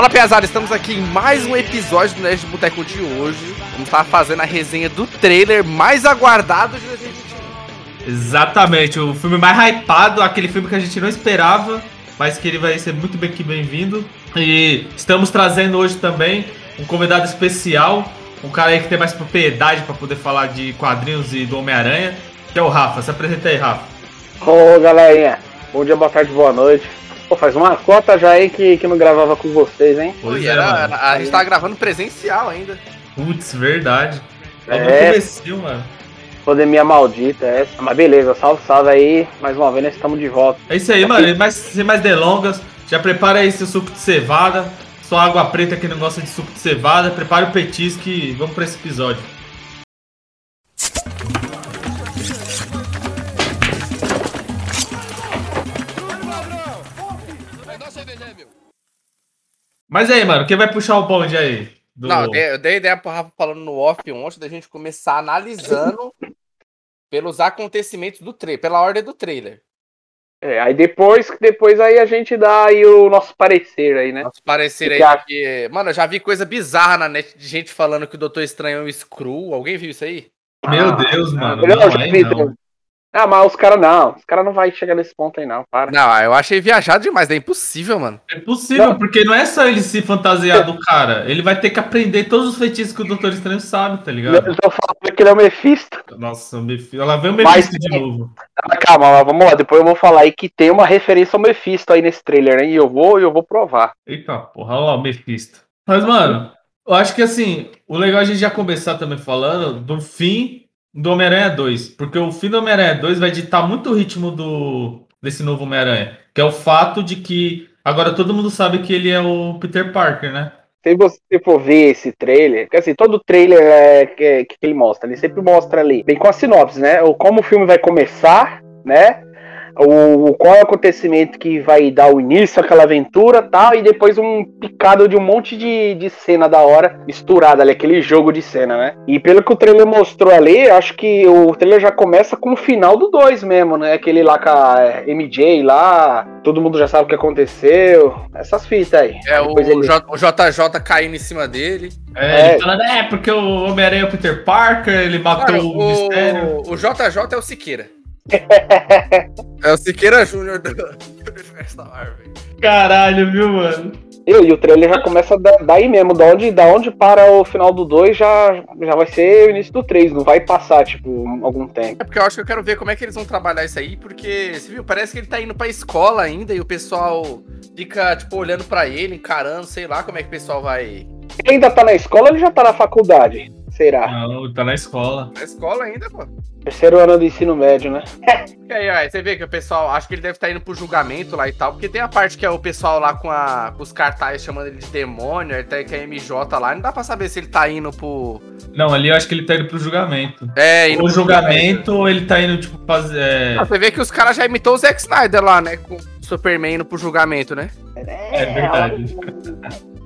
Fala, Piazada, estamos aqui em mais um episódio do Nerd Boteco de hoje. Vamos estar fazendo a resenha do trailer mais aguardado de 2021. Exatamente, o filme mais hypado, aquele filme que a gente não esperava, mas que ele vai ser muito bem que bem-vindo. E estamos trazendo hoje também um convidado especial, um cara aí que tem mais propriedade para poder falar de quadrinhos e do Homem-Aranha, que é o Rafa. Se apresenta aí, Rafa. Ô galerinha, bom dia, boa tarde, boa noite. Pô, faz uma cota já aí que, que não gravava com vocês, hein? Pois Pois era, é, mano. a gente tava gravando presencial ainda. Putz, verdade. É. mano. Pandemia maldita, é essa. Mas beleza, salve, salve aí. Mais uma vez nós estamos de volta. É isso aí, mano. Mas sem mais delongas, já prepara aí seu suco de cevada, sua água preta que não gosta de suco de cevada, prepare o petisco e vamos pra esse episódio. Mas aí, mano, quem vai puxar o bonde aí? Do- Não, eu dei, eu dei ideia pro Rafa falando no off ontem da gente começar analisando pelos acontecimentos do trailer, pela ordem do trailer. É, aí depois, depois aí a gente dá aí o nosso parecer aí, né? Nosso parecer Que aí, que porque, mano, eu já vi coisa bizarra na net de gente falando que o Doutor Estranho é um Screw. Alguém viu isso aí? Meu Deus, mano. Não, Não, já aí vi, não. Ah, mas os caras não. Os caras não vai chegar nesse ponto aí, não. Para. Não, eu achei viajado demais, é impossível, mano. É possível, Não. porque não é só ele se fantasiar do cara. Ele vai ter que aprender todos os feitiços que o Doutor Estranho sabe, tá ligado? Eu tô falando que ele é o Mephisto. Nossa, o Mephisto. Ela vem o Mas- Mephisto de novo. Ah, calma, mas vamos lá. Depois eu vou falar aí que tem uma referência ao Mephisto aí nesse trailer, hein? E eu vou, eu vou provar. Eita porra, olha lá o Mephisto. Mas, mano, eu acho que assim, o legal é a gente já começar também falando do fim do Homem-Aranha 2. Porque o fim do Homem-Aranha 2 vai ditar muito o ritmo do, desse novo Homem-Aranha. Que é o fato de que agora todo mundo sabe que ele é o Peter Parker, né? Se você for ver esse trailer, porque assim, todo trailer é, que, que ele mostra, ele sempre mostra ali, bem com a sinopse, né? O, como o filme vai começar, né? O, qual é o acontecimento que vai dar o início àquela aventura tal, e depois um picado de um monte de, de cena da hora misturada ali, aquele jogo de cena, né? E pelo que o trailer mostrou ali, acho que o trailer já começa com o final do 2 mesmo, né? Aquele lá com a é, MJ lá, todo mundo já sabe o que aconteceu, essas fitas aí. É o, ele- o JJ caindo em cima dele. É, É. ele falando, é, porque o Homem-Aranha é o Peter Parker, ele matou Mano, o Mistério. o, o JJ é o Siqueira. é o Siqueira Júnior do, universo da Marvel. Caralho, viu, mano? Eu, e o trailer já começa da- daí mesmo, da onde, da onde para o final do 2 já, já vai ser o início do 3, não vai passar, tipo, algum tempo. É porque eu acho que eu quero ver como é que eles vão trabalhar isso aí, porque, você viu, parece que ele tá indo pra escola ainda e o pessoal fica, tipo, olhando pra ele, encarando, sei lá como é que o pessoal vai. Ele ainda tá na escola ou ele já tá na faculdade? Será? Não, tá na escola. Na escola ainda, pô. Terceiro ano do ensino médio, né? E aí, aí, você vê que o pessoal, acho que ele deve estar indo pro julgamento lá e tal, porque tem a parte que é o pessoal lá com, a, com os cartazes chamando ele de demônio, até que é MJ lá, não dá pra saber se ele tá indo pro. Não, ali eu acho que ele tá indo pro julgamento. É, indo O pro julgamento, ou ele tá indo, tipo, fazer. é, Ah, Você vê que os caras já imitou o Zack Snyder lá, né? Com o Superman indo pro julgamento, né? É verdade.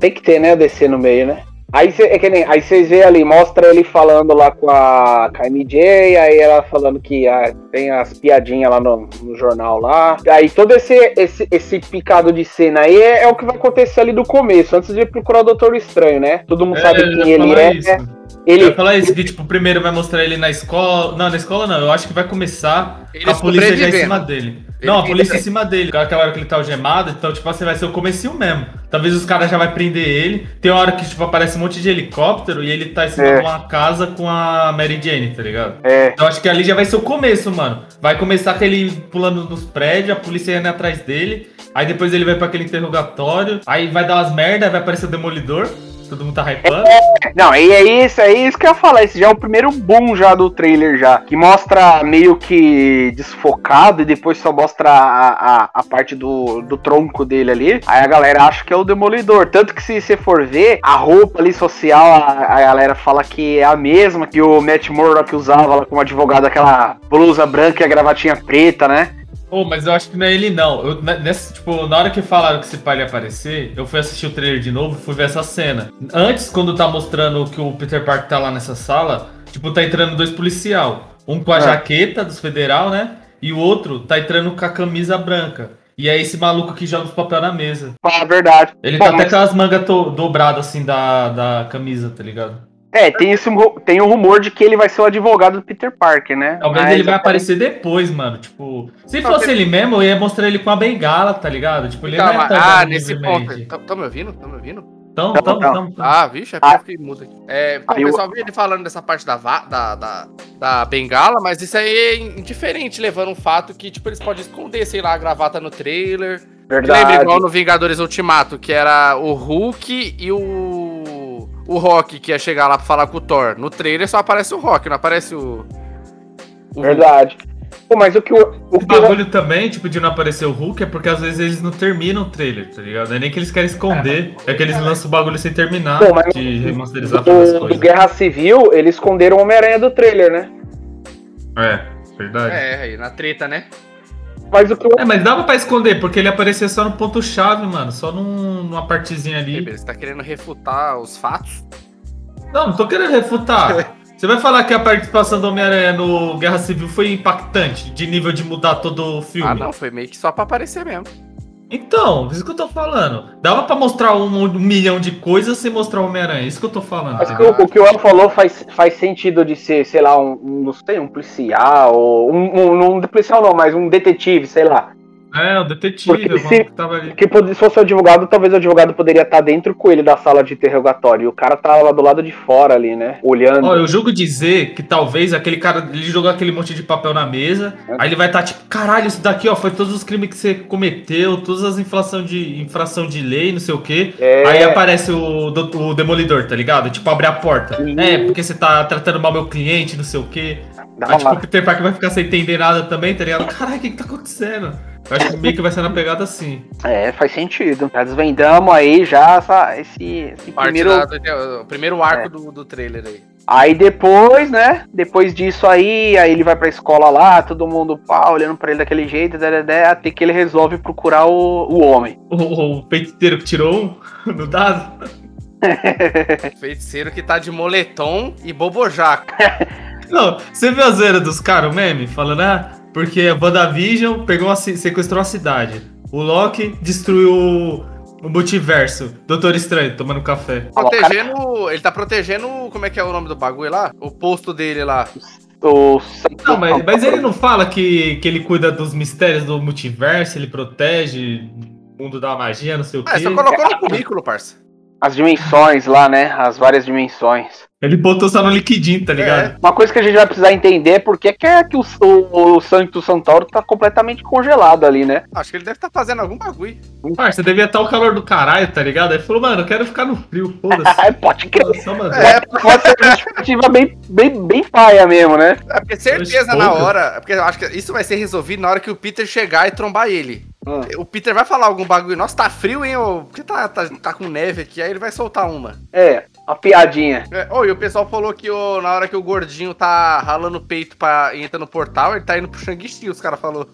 Tem que ter, né, o DC no meio, né? Aí, cê, é que nem, aí vocês veem ali, mostra ele falando lá com a, com a MJ, aí ela falando que ah, tem as piadinhas lá no, no jornal lá. Aí todo esse, esse, esse picado de cena aí é, é o que vai acontecer ali do começo, antes de procurar o Doutor Estranho, né? Todo mundo sabe eu ia quem ele é. isso. Ele, ia falar isso, que tipo, primeiro vai mostrar ele na escola. Não, na escola não. Eu acho que vai começar Ele a polícia já em cima dele. Não, a polícia em cima dele. Aquela hora que ele tá algemado, então, tipo assim, vai ser o comecinho mesmo. Talvez os caras já vai prender ele. Tem uma hora que, tipo, aparece um monte de helicóptero e ele tá em cima É. de uma casa com a Mary Jane, tá ligado? é, Então acho que ali já vai ser o começo, mano. Vai começar com ele pulando nos prédios, a polícia indo atrás dele. Aí depois ele vai pra aquele interrogatório. Aí vai dar umas merda, vai aparecer o Demolidor. Todo mundo tá hypando. Não, e é isso, é isso que eu ia falar. Esse já é o primeiro boom já do trailer já. Que mostra meio que desfocado e depois só mostra a, a, a parte do, do tronco dele ali. Aí a galera acha que é o Demolidor. Tanto que se você for ver, a roupa ali social, a, a galera fala que é a mesma que o Matt Murdock usava lá como advogado, aquela blusa branca e a gravatinha preta, né? Pô, mas eu acho que não é ele, não. Eu, na- nessa, tipo, na hora que falaram que esse pai ia aparecer, eu fui assistir o trailer de novo e fui ver essa cena. Antes, quando tá mostrando que o Peter Parker tá lá nessa sala, tipo, tá entrando dois policial. Um com a Ah. jaqueta dos federal, né? E o outro tá entrando com a camisa branca. E é esse maluco que joga os papel na mesa. Ah, verdade. Ele Bom, tá até mas- com as mangas dobradas assim da, da camisa, tá ligado? É, tem, esse, tem o rumor de que ele vai ser o advogado do Peter Parker, né? Talvez Mas- ele vai aparecer depois, mano. Tipo, se Não, fosse ele mesmo, eu ia mostrar ele com a bengala, tá ligado? Tipo, ele Calma, não é tão ah, nesse livremente. ponto. Tão- Tão me ouvindo? Tão me ouvindo? Então, Não, então, não. então, então. Ah, vixe, é Ah. porque eu fiquei mudo aqui. É, então, Aí o eu- pessoal viu ele falando dessa parte da, da, da, da bengala, mas isso aí é indiferente, levando um fato que, tipo, eles podem esconder, sei lá, a gravata no trailer. Verdade. Lembra igual no Vingadores Ultimato, que era o Hulk e o. O Rock que ia chegar lá pra falar com o Thor. No trailer só aparece o Rock, não aparece o. o Verdade. Pô, mas o que o, o eu- bagulho também, tipo, de não aparecer o Hulk é porque às vezes eles não terminam o trailer, tá ligado? Não é nem que eles querem esconder, é que eles lançam o bagulho sem terminar Pô, mas de remasterizar fazer as do coisas. Guerra Civil, eles esconderam o Homem-Aranha do trailer, né? É, verdade. É. É, aí, na treta, né? Mas o que eu, mas dava pra esconder, porque ele aparecia só no ponto-chave, mano. Só num- numa partezinha ali. Bebê, Você tá querendo refutar os fatos? Não, não tô querendo refutar. Você vai falar que a participação do Homem-Aranha no Guerra Civil foi impactante, de nível de mudar todo o filme? Ah, não, foi meio que só pra aparecer mesmo. Então, isso que eu tô falando. Dava pra mostrar um, um milhão de coisas sem mostrar o Homem-Aranha. Isso que eu tô falando. mas entendeu? o, o que o El falou faz, faz sentido de ser, sei lá, um, um, não sei, um policial, ou um, um, um policial não, mas um detetive, sei lá. É, o detetive, Porque se- que tava ali. Que pod- se fosse o advogado, talvez o advogado poderia estar dentro com ele da sala de interrogatório. E o cara tava lá do lado de fora ali, né? Olhando. Ó, eu julgo dizer que talvez aquele cara, ele jogou aquele monte de papel na mesa, aí ele vai estar tipo, caralho, isso daqui, ó, foi todos os crimes que você cometeu, todas as infração de, infração de lei, não sei o quê. É. Aí aparece o, do- o demolidor, tá ligado? Tipo, abre a porta. Uhum. É, porque você tá tratando mal meu cliente, não sei o quê. Dá Aí, tipo, uma- o Peter Parker vai ficar sem entender nada também, tá ligado? Caralho, o que que tá acontecendo? Eu acho que meio que vai ser na pegada assim. É, faz sentido. Já desvendamos aí já essa, esse, esse primeiro. da- o primeiro arco É. do, do trailer aí. Aí depois, né? Depois disso aí, aí ele vai pra escola lá, todo mundo pá, olhando pra ele daquele jeito, até que ele resolve procurar o, o homem. O, o feiticeiro que tirou um no dado. Feiticeiro que tá de moletom e bobojaco. Não, você viu a zoeira dos caras, o meme? Falando, ah, porque a WandaVision pegou uma, sequestrou a cidade. O Loki destruiu o, o multiverso. Doutor Estranho tomando café. Protegendo. Ele tá protegendo. Como é que é o nome do bagulho lá? O posto dele lá. O... Não, mas, mas ele não fala que, que ele cuida dos mistérios do multiverso, ele protege o mundo da magia, não sei o Ah, quê. só colocou no currículo, parça. As dimensões lá, né? As várias dimensões. Ele botou só no liquidinho, tá ligado? Uma coisa que a gente vai precisar entender é por que que é que o, o, o Santo Santauro tá completamente congelado ali, né? Acho que ele deve estar fazendo algum bagulho. Parça, devia estar o calor do caralho, tá ligado? Aí ele falou, mano, eu quero ficar no frio, foda-se. Ai, pode crer. É, Pode ser uma justificativa bem, bem, bem paia mesmo, né? É porque certeza na hora. é Porque eu acho que isso vai ser resolvido na hora que o Peter chegar e trombar ele. Hum. O Peter vai falar algum bagulho. Nossa, tá frio, hein? Porque tá, tá, tá com neve aqui. Aí ele vai soltar uma. É, uma piadinha. É, oh, e o pessoal falou que ô, na hora que o gordinho tá ralando o peito pra entrar no portal, ele tá indo pro Shang-Chi, os caras falaram.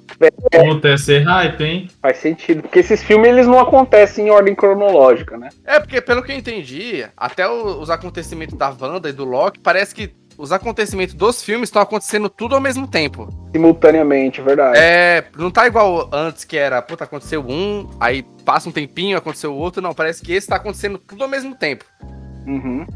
Puta, ia ser hype, hein? Faz sentido. Porque esses filmes eles não acontecem em ordem cronológica, né? É, porque pelo que eu entendi, até o- os acontecimentos da Wanda e do Loki, parece que os acontecimentos dos filmes estão acontecendo tudo ao mesmo tempo. Simultaneamente, verdade. É, não tá igual antes que era, puta, aconteceu um, aí passa um tempinho, aconteceu o outro, não, parece que esse tá acontecendo tudo ao mesmo tempo. Uhum.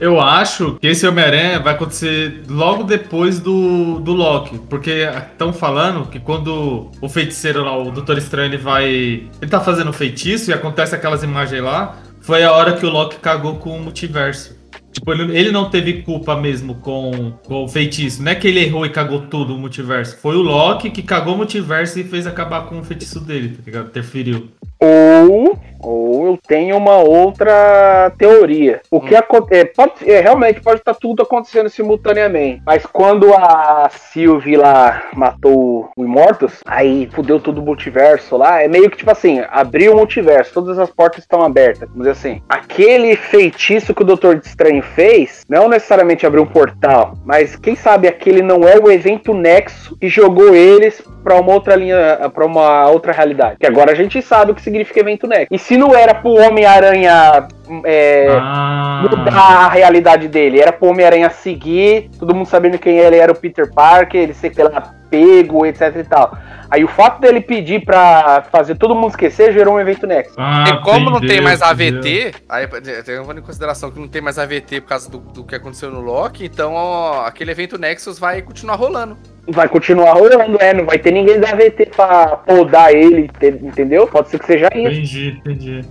Eu acho que esse Homem-Aranha vai acontecer logo depois do, do Loki. Porque estão falando que quando o feiticeiro lá, o Doutor Estranho, ele vai. Ele tá fazendo feitiço e acontece aquelas imagens lá. Foi a hora que o Loki cagou com o multiverso. Tipo, ele, ele não teve culpa mesmo com, com o feitiço. Não é que ele errou e cagou tudo o multiverso. Foi o Loki que cagou o multiverso e fez acabar com o feitiço dele, tá ligado? Interferiu. Ou, ou eu tenho uma outra teoria. O que acontece. Pode, é, realmente pode estar tudo acontecendo simultaneamente. Mas quando a Sylvie lá matou o Imortus, aí fudeu tudo o multiverso lá. É meio que tipo assim: abriu o multiverso, todas as portas estão abertas. Vamos dizer assim. Aquele feitiço que o Doutor Estranho fez, não necessariamente abriu um portal, mas quem sabe aquele não é o evento Nexo que jogou eles pra uma outra linha, pra uma outra realidade. Que agora a gente sabe o que significa evento Nexo. E se não era pro Homem-Aranha é, Ah, mudar a realidade dele. Era pro Homem-Aranha seguir, todo mundo sabendo quem ele era o Peter Parker, ele ser pela pego, etc e tal. Aí o fato dele pedir pra fazer todo mundo esquecer gerou um evento Nexus. ah, E como não tem entendeu, mais. AVT, aí levando em consideração que não tem mais AVT por causa do, do que aconteceu no Loki, então ó, aquele evento Nexus vai continuar rolando. Vai continuar rolando, é, não vai ter ninguém da VT pra podar ele, te- entendeu? Pode ser que seja isso. Entendi, entendi.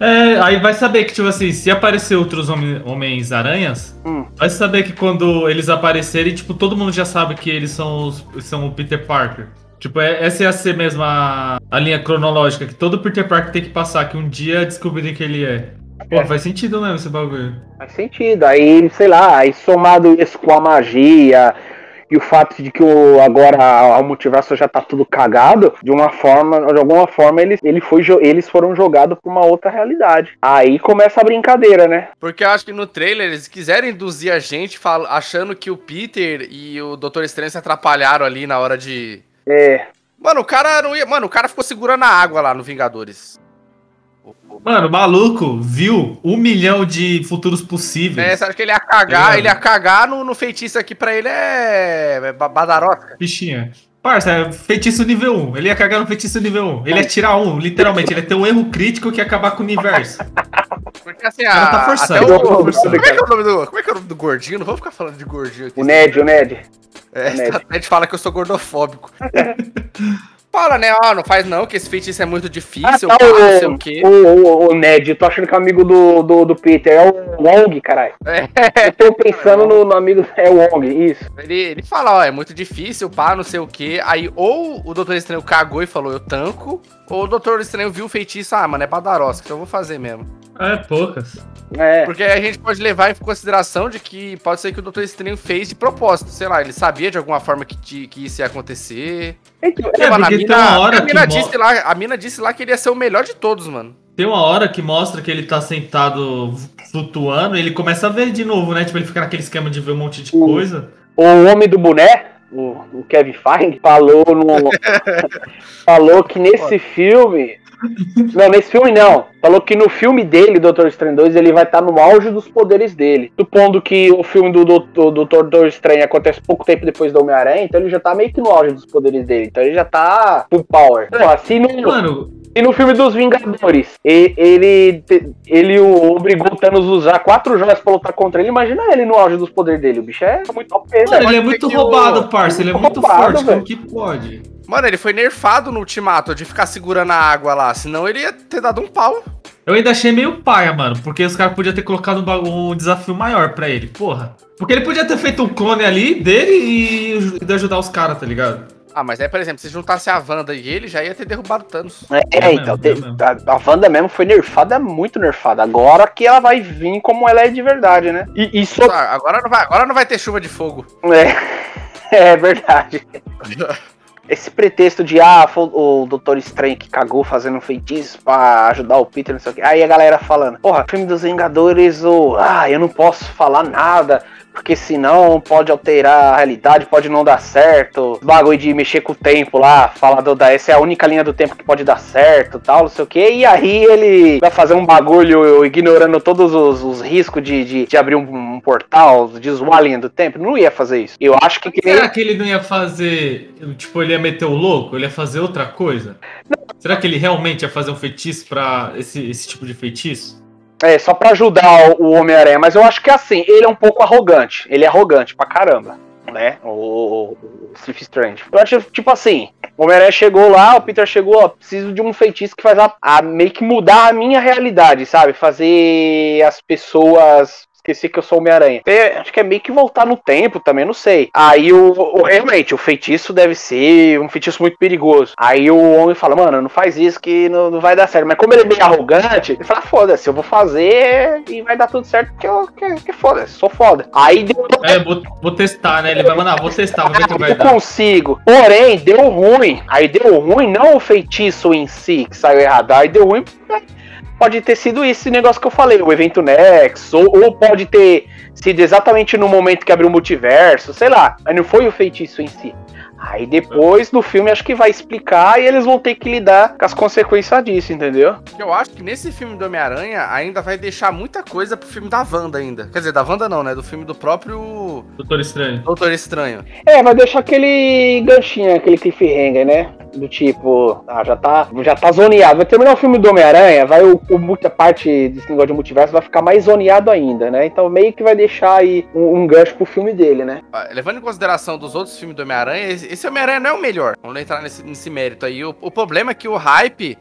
É, aí vai saber que, tipo assim, se aparecer outros Homens-Aranhas, Hum. vai saber que quando eles aparecerem, tipo, todo mundo já sabe que eles são, os, são o Peter Parker. Tipo, é- essa ia ser mesmo a, a linha cronológica que todo Peter Parker tem que passar, que um dia descobrirem que ele é. Pô, É. faz sentido mesmo esse bagulho. Faz sentido. Aí, sei lá, aí somado isso com a magia e o fato de que o, agora o multiverso já tá tudo cagado, de uma forma, de alguma forma, eles, ele foi, eles foram jogados pra uma outra realidade. Aí começa a brincadeira, né? Porque eu acho que no trailer eles quiseram induzir a gente fal- achando que o Peter e o Doutor Estranho se atrapalharam ali na hora de. É. Mano, o cara não ia. Mano, o cara ficou segurando a água lá no Vingadores. Mano, o maluco viu um milhão de futuros É, possíveis. você acha que ele ia cagar? Tá ele ia cagar no, no feitiço aqui pra ele é. é ba- badarosca. Bichinha. Parça, é feitiço nível 1. Ele ia cagar no feitiço nível 1. Ele ia tirar um, literalmente. Ele ia ter um erro crítico que ia acabar com o universo. Porque assim, cara a, tá forçando. até o, Tá como, é que é o nome do, como é que é o nome do gordinho? Não vamos ficar falando de gordinho aqui. O Ned, o Ned. É, o Ned. fala que eu sou gordofóbico. Fala, né? Ó, não faz não, que esse feitiço é muito difícil, Ah, tá, pá, o- não sei o quê. O, o, o Ned, eu tô achando que é amigo do, do, do Peter. É o Wong, caralho. É, Eu tô pensando no, no amigo. É o Wong, isso. ele, ele fala, ó, é muito difícil, pá, não sei o quê. Aí ou o Doutor Estranho cagou e falou, eu tanco, ou o Doutor Estranho viu o feitiço, ah, mano, é badarosca, então eu vou fazer mesmo. É, poucas. É. Porque a gente pode levar em consideração de que pode ser que o Doutor Estranho fez de propósito, sei lá, ele sabia de alguma forma que, que isso ia acontecer. Então, É, Mano, a porque tem mina, uma hora a mina que mo- disse lá, a mina disse lá que ele ia ser o melhor de todos, mano. Tem uma hora que mostra que ele tá sentado flutuando e ele começa a ver de novo, né? Tipo, ele fica naquele esquema de ver um monte de O- coisa. o homem do boné, o, o Kevin Feige, falou no. falou que nesse filme. Não, nesse filme não. Falou que no filme dele, Doutor Estranho 2, ele vai estar no auge dos poderes dele. Supondo que o filme do Doutor, do Doutor Estranho acontece pouco tempo depois do Homem-Aranha, então ele já tá meio que no auge dos poderes dele. Então ele já tá full power. Pô, assim no, Mano, e no filme dos Vingadores, e- ele, ele o obrigou o Thanos a usar quatro joias pra lutar contra ele. Imagina ele no auge dos poderes dele. O bicho é muito OP, mano, velho. ele é muito que o- roubado, parça. Ele é muito Roubado, forte. velho. Como que pode? Mano, ele foi nerfado no ultimato de ficar segurando a água lá, senão ele ia ter dado um pau. Eu ainda achei meio paia, mano. Porque os caras podiam ter colocado um, um desafio maior pra ele. Porra. Porque ele podia ter feito um clone ali dele e de ajudar os caras, tá ligado? Ah, mas aí, por exemplo, se juntasse a Wanda e ele, já ia ter derrubado o Thanos. É, É então, mesmo, é mesmo. a, a Wanda mesmo foi nerfada, muito nerfada. Agora que ela vai vir como ela é de verdade, né? E isso Ah, Agora não vai, agora não vai ter chuva de fogo. é, é verdade. Esse pretexto de, ah, o Doutor Estranho que cagou fazendo feitiço pra ajudar o Peter, não sei o que. Aí a galera falando, porra, filme dos Vingadores, ou, ah, eu não posso falar nada, porque senão pode alterar a realidade, pode não dar certo. Bagulho de mexer com o tempo lá, falar do, da, essa é a única linha do tempo que pode dar certo, tal, não sei o que. E aí ele vai fazer um bagulho ignorando todos os, os riscos de, de, de abrir um, um portal, de zoar a linha do tempo. Não ia fazer isso. Eu acho que... Será que ele não ia fazer. Tipo, ele ia meter o louco? Ele ia fazer outra coisa? Será que ele realmente ia fazer um feitiço pra esse, esse tipo de feitiço? É, só pra ajudar o Homem-Aranha, mas eu acho que assim, ele é um pouco arrogante. Ele é arrogante pra caramba, né? O, o, o Steve Strange. Eu acho, tipo assim, o Homem-Aranha chegou lá, o Peter chegou, ó, preciso de um feitiço que faz a, a meio que mudar a minha realidade, sabe? Fazer as pessoas. Esqueci que eu sou Homem-Aranha. É, Acho que é meio que voltar no tempo também, não sei. Aí o, o- realmente, o feitiço deve ser um feitiço muito perigoso. Aí o homem fala, mano, não faz isso que não, não vai dar certo. Mas como ele é bem arrogante, ele fala, foda-se, eu vou fazer e vai dar tudo certo, que eu que, que foda-se, sou foda. Aí deu É, vou, vou testar, né? Ele vai mandar, vou testar, vou ver que vai eu dar. consigo. Porém, deu ruim. Aí deu ruim, não o feitiço em si que saiu errado. Aí deu ruim. Pode ter sido esse negócio que eu falei, o evento Nex, ou, ou pode ter sido exatamente no momento que abriu o multiverso, sei lá. Mas não foi o feitiço em si. Aí depois do filme acho que vai explicar e eles vão ter que lidar com as consequências disso, entendeu? Eu acho que nesse filme do Homem-Aranha ainda vai deixar muita coisa pro filme da Wanda ainda. Quer dizer, da Wanda não, né? Do filme do próprio Doutor Estranho. Doutor Estranho. É, vai deixar aquele ganchinho, aquele cliffhanger, né? Do tipo, ah, já tá, já tá zoneado. Vai terminar o filme do Homem-Aranha, vai o, o, muita parte desse negócio de multiverso vai ficar mais zoneado ainda, né? Então meio que vai deixar aí um, um gancho pro filme dele, né? Ah, Levando em consideração dos outros filmes do Homem-Aranha, esse, Homem-Aranha não é o melhor. Vamos entrar nesse, nesse mérito aí. O, o problema é que o hype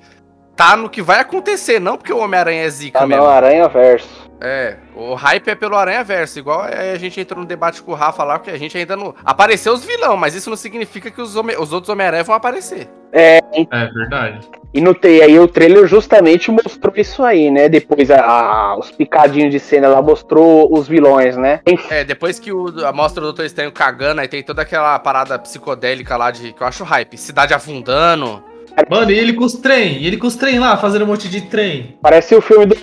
tá no que vai acontecer, não porque o Homem-Aranha é zica Tá mesmo. no Aranha Verso. É, o hype é pelo Aranha Verso, igual a gente entrou no debate com o Rafa lá, que a gente ainda não. Apareceu os vilão, mas isso não significa que os, home... os outros Homem-Aranha vão aparecer. É, É verdade. e no e aí o trailer justamente mostrou isso aí, né? Depois a, a- os picadinhos de cena lá mostrou os vilões, né? É, depois que o, a mostra do Doutor Estranho cagando, aí tem toda aquela parada psicodélica lá de que eu acho hype. Cidade afundando. Mano, e ele com os trem? E ele com os trem lá, fazendo um monte de trem. Parece o filme do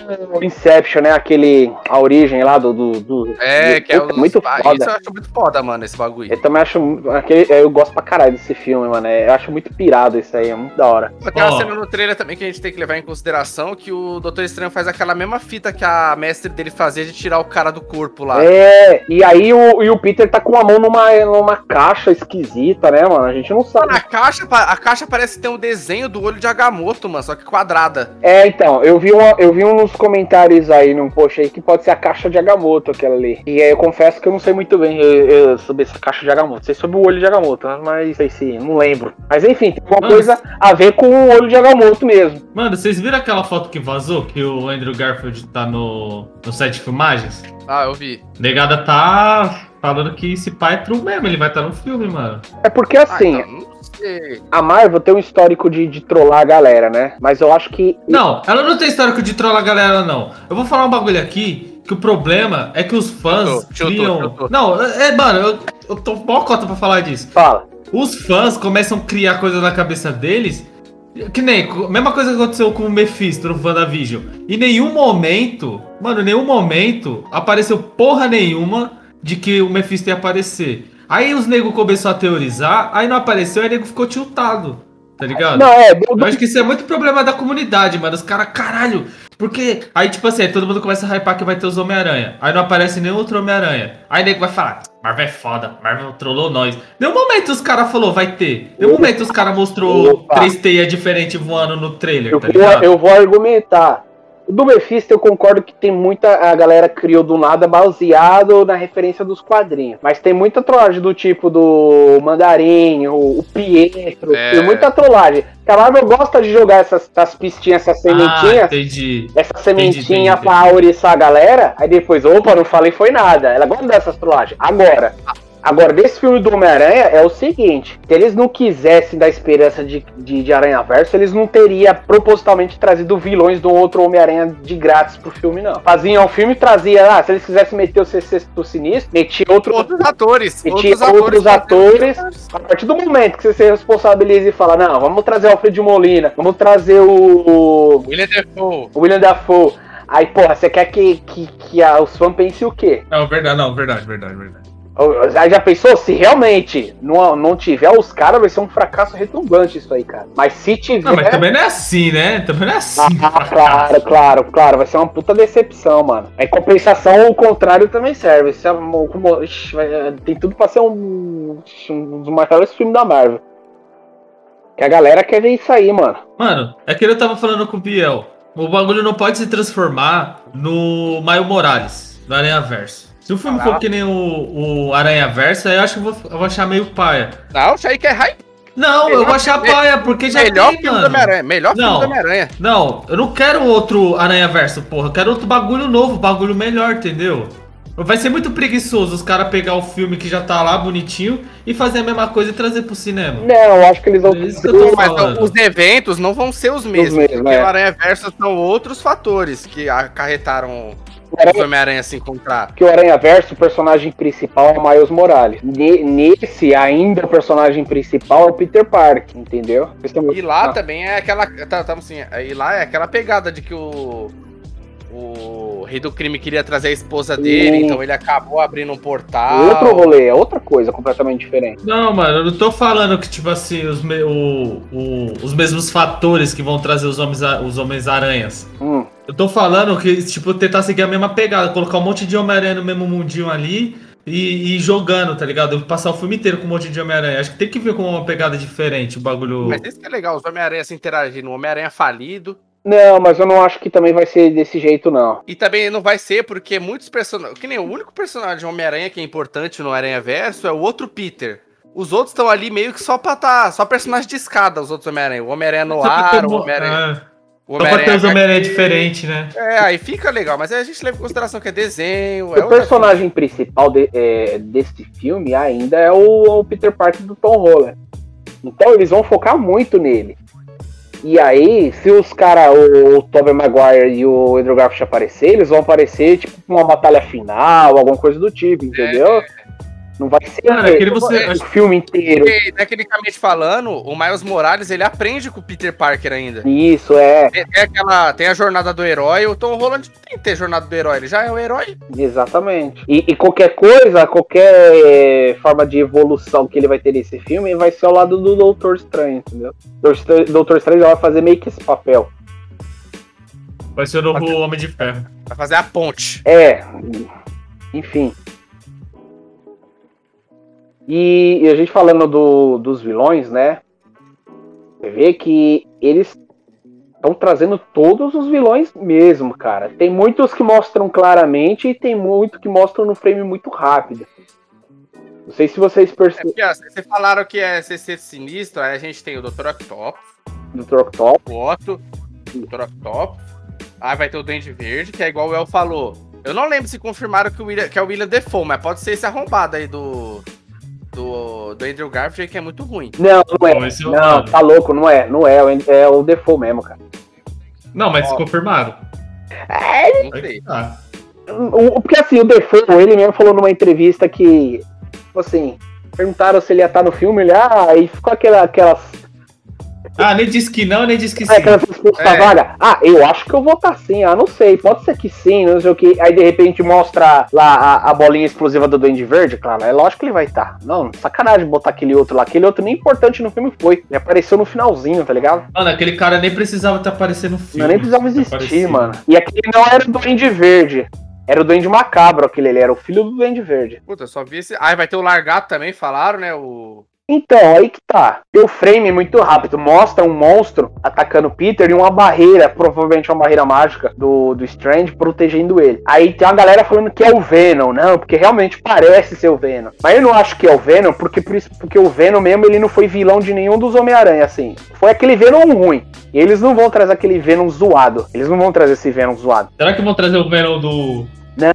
Inception, né? Aquele. A origem lá do. do, do- É, do- que é muito ah, foda. Isso eu acho muito foda, mano, esse bagulho. Eu também acho. Aquele, eu gosto pra caralho desse filme, mano. é, Eu acho muito pirado isso aí, é muito da hora. Tem uma Ó. cena no trailer também que a gente tem que levar em consideração que o Doutor Estranho faz aquela mesma fita que a mestre dele fazia de tirar o cara do corpo lá. É, e aí o, e o Peter tá com a mão numa, numa caixa esquisita, né, mano? A gente não sabe. Mano, a caixa, a caixa parece ter um desenho do olho de Agamotto, mano, só que quadrada. É, então, eu vi, uma, eu vi nos comentários aí num post aí que pode ser a caixa de Agamotto, aquela ali. E aí eu confesso que eu não sei muito bem eu, eu, sobre essa caixa de Agamotto. Sei sobre o olho de Agamotto, né, mas sei se, não lembro. Mas enfim, tem alguma Mano, coisa a ver com o olho de Agamotto mesmo. Mano, vocês viram aquela foto que vazou? Que o Andrew Garfield tá no, no set de filmagens? Ah, eu vi. Negada tá falando que esse pai é true mesmo, ele vai estar no filme, mano. É porque Ah, assim, então, não sei. a Marvel tem um histórico de, de trollar a galera, né? Mas eu acho que. Não, ela não tem histórico de trollar a galera, não. Eu vou falar um bagulho aqui, que o problema é que os fãs Chutou, chutou, criam... chutou. Não, é, mano, eu, eu tô mó cota pra falar disso. Fala. Os fãs começam a criar coisas na cabeça deles, que nem, mesma coisa que aconteceu com o Mephisto no WandaVision. Em nenhum momento, mano, em nenhum momento apareceu porra nenhuma de que o Mephisto ia aparecer. Aí os nego começou a teorizar, aí não apareceu, aí o nego ficou tiltado. Tá ligado? Não, é, do, Eu acho que isso é muito problema da comunidade, mano. Os caras, caralho. Porque. Aí, tipo assim, todo mundo começa a hypar que vai ter os Homem-Aranha. Aí não aparece nenhum outro Homem-Aranha. Aí nego vai falar, Marvel é foda, Marvel trollou nós. Nenhum momento os caras falou, vai ter. Nenhum momento os caras mostrou Opa. três teias diferentes voando no trailer, Eu tá vou, ligado? eu vou argumentar. O do Mephisto eu concordo que tem muita. A galera criou do nada baseado na referência dos quadrinhos. Mas tem muita trollagem do tipo do Mandarim, o, o Pietro. É. Tem muita trollagem. Que a Marvel gosta de jogar essas, essas pistinhas, essas Ah, sementinhas. entendi. essa sementinha entendi. pra auriçar a galera, aí depois, opa, não falei foi nada. Ela gosta dessas trollagens. Agora, agora, desse filme do Homem-Aranha é o seguinte: se eles não quisessem dar esperança de, de, de Aranha Verso, eles não teriam propositalmente trazido vilões do outro Homem-Aranha de grátis pro filme, não. Faziam o filme e trazia, ah, se eles quisessem meter o sexto sinistro, metia outro. Outros atores. E tinha outros atores. A partir do momento que você se responsabiliza e fala, não, vamos trazer o Alfred Molina, vamos trazer o, William Defoe. o William Dafoe. Aí, porra, você quer que, que, que a- os fãs pensem o quê? Não, verdade, não, verdade, verdade, verdade. Aí já pensou? Se realmente não, não tiver os caras, vai ser um fracasso retumbante isso aí, cara. Mas se tiver. Não, mas também não é assim, né? Também não é assim. Ah, claro, claro, claro. Vai ser uma puta decepção, mano. Em compensação, o contrário também serve. Isso é como- ixi, tem tudo pra ser um, um dos maiores filmes da Marvel. Que a galera quer ver isso aí, mano. Mano, é que eu tava falando com o Biel. O bagulho não pode se transformar no Maio Morales, do Aranha Verso. Se o filme for que nem o, o Aranha Verso, aí eu acho que eu vou, eu vou achar meio paia. Não, isso aí que é hype. Não, eu Melhor vou achar filme- paia, porque já Melhor tem, filme do mano. Homem-Aranha. Melhor filme Não. do Homem-Aranha. Não, eu não quero outro Aranha Verso, porra. Eu quero outro bagulho novo, bagulho melhor, entendeu? Vai ser muito preguiçoso os caras pegar o filme que já tá lá bonitinho e fazer a mesma coisa e trazer pro cinema. Não, eu acho que eles vão. É isso que eu tô Mas falando. então, os eventos não vão ser os mesmos. mesmos, porque é. o Aranha Verso são outros fatores que acarretaram o Aranha- Homem-Aranha se encontrar. que o Aranha Verso, o personagem principal é o Miles Morales. Ne- nesse, ainda o personagem principal é o Peter Parker, entendeu? É o- E lá Ah, também é aquela. Tá, tá, assim, e lá é aquela pegada de que o. O rei do crime queria trazer a esposa dele, Sim. então ele acabou abrindo um portal. Outro rolê, é outra coisa completamente diferente. Não, mano, eu não tô falando que, tipo assim, os, me- o- o- os mesmos fatores que vão trazer os homens, os homens aranhas. Hum. Eu tô falando que, tipo, tentar seguir a mesma pegada, colocar um monte de Homem-Aranha no mesmo mundinho ali e, e ir jogando, tá ligado? Eu passar o filme inteiro com um monte de Homem-Aranha. Acho que tem que ver com uma pegada diferente o bagulho. Mas isso que é legal, os Homem-Aranha se interagindo, o Homem-Aranha falido. Não, mas eu não acho que também vai ser desse jeito, não. E também não vai ser porque muitos personagens. Que nem o único personagem Homem-Aranha que é importante no Aranha Verso é o outro Peter. Os outros estão ali meio que só pra tá. Só personagem de escada, os outros Homem-Aranha. O Homem-Aranha no ar, o Homem-Aranha. Ah, o Só pra ter os Homem-Aranha HQ. diferentes, né? É, aí fica legal, mas aí a gente leva em consideração que é desenho. É O outra personagem principal de- é, desse filme ainda é o, o Peter Parker do Tom Holland. Então eles vão focar muito nele. E aí, se os caras, o, o Tobey Maguire e o Andrew Garfield aparecer, eles vão aparecer tipo uma batalha final, alguma coisa do tipo, entendeu? Não vai ser Cara, aquele você- o filme inteiro. Porque, tecnicamente falando, o Miles Morales ele aprende com o Peter Parker ainda. Isso, é, Tem, tem aquela, tem a jornada do herói, o Tom Holland tem que ter jornada do herói, ele já é o herói. exatamente. E, e qualquer coisa, qualquer forma de evolução que ele vai ter nesse filme vai ser ao lado do Doutor Estranho, entendeu? Doutor Doutor Estranho já vai fazer meio que esse papel. Vai ser o novo Homem de Ferro. Vai fazer a ponte. É, enfim. E, e a gente falando do- dos vilões, né? Você vê que eles estão trazendo todos os vilões mesmo, cara. Tem muitos que mostram claramente e tem muito que mostram no frame muito rápido. Não sei se vocês É perceberam ó, vocês falaram que é CC sinistro, aí a gente tem o Dr. Octopus, do Troctop. o Otto, Dr. Octopus, aí vai ter o Duende Verde, que é igual o El falou. Eu não lembro se confirmaram que, o William, que é o William Defoe, mas pode ser esse arrombado aí do, do, do Andrew Garfield, que é muito ruim. Não, não é. Não, esse é o Não, tá louco, não é. Não é. É o Default mesmo, cara. Não, mas Ó. confirmaram. É, Não sei. Ah, O- Porque assim, o Defoe, ele mesmo falou numa entrevista que, tipo assim, perguntaram se ele ia estar no filme, ele, ah, aí ficou aquela, aquelas, Ah, nem disse que não, nem disse que sim. é, respostas É. vagas. Ah, eu acho que eu vou estar sim, ah, não sei, pode ser que sim, não sei o que. Aí de repente mostra lá a, a bolinha explosiva do Duende Verde, claro, é lógico que ele vai estar. Não, sacanagem botar aquele outro lá, aquele outro nem importante no filme foi. Ele apareceu no finalzinho, tá ligado? Mano, aquele cara nem precisava estar aparecendo no filme. Não nem precisava Tá existir, mano. E aquele não era o Duende Verde. Era o Duende Macabro, aquele ali, era o filho do Duende Verde. Puta, eu só vi esse. Ah, vai ter o Largato também, falaram, né? O. Então, aí que tá. O frame muito rápido. Mostra um monstro atacando Peter e uma barreira, provavelmente uma barreira mágica do, do Strange, protegendo ele. Aí tem uma galera falando que é o Venom, não, porque realmente parece ser o Venom. Mas eu não acho que é o Venom, porque, porque o Venom mesmo ele não foi vilão de nenhum dos Homem-Aranha, assim. Foi aquele Venom ruim. E eles não vão trazer aquele Venom zoado. Eles não vão trazer esse Venom zoado. Será que vão trazer o Venom do,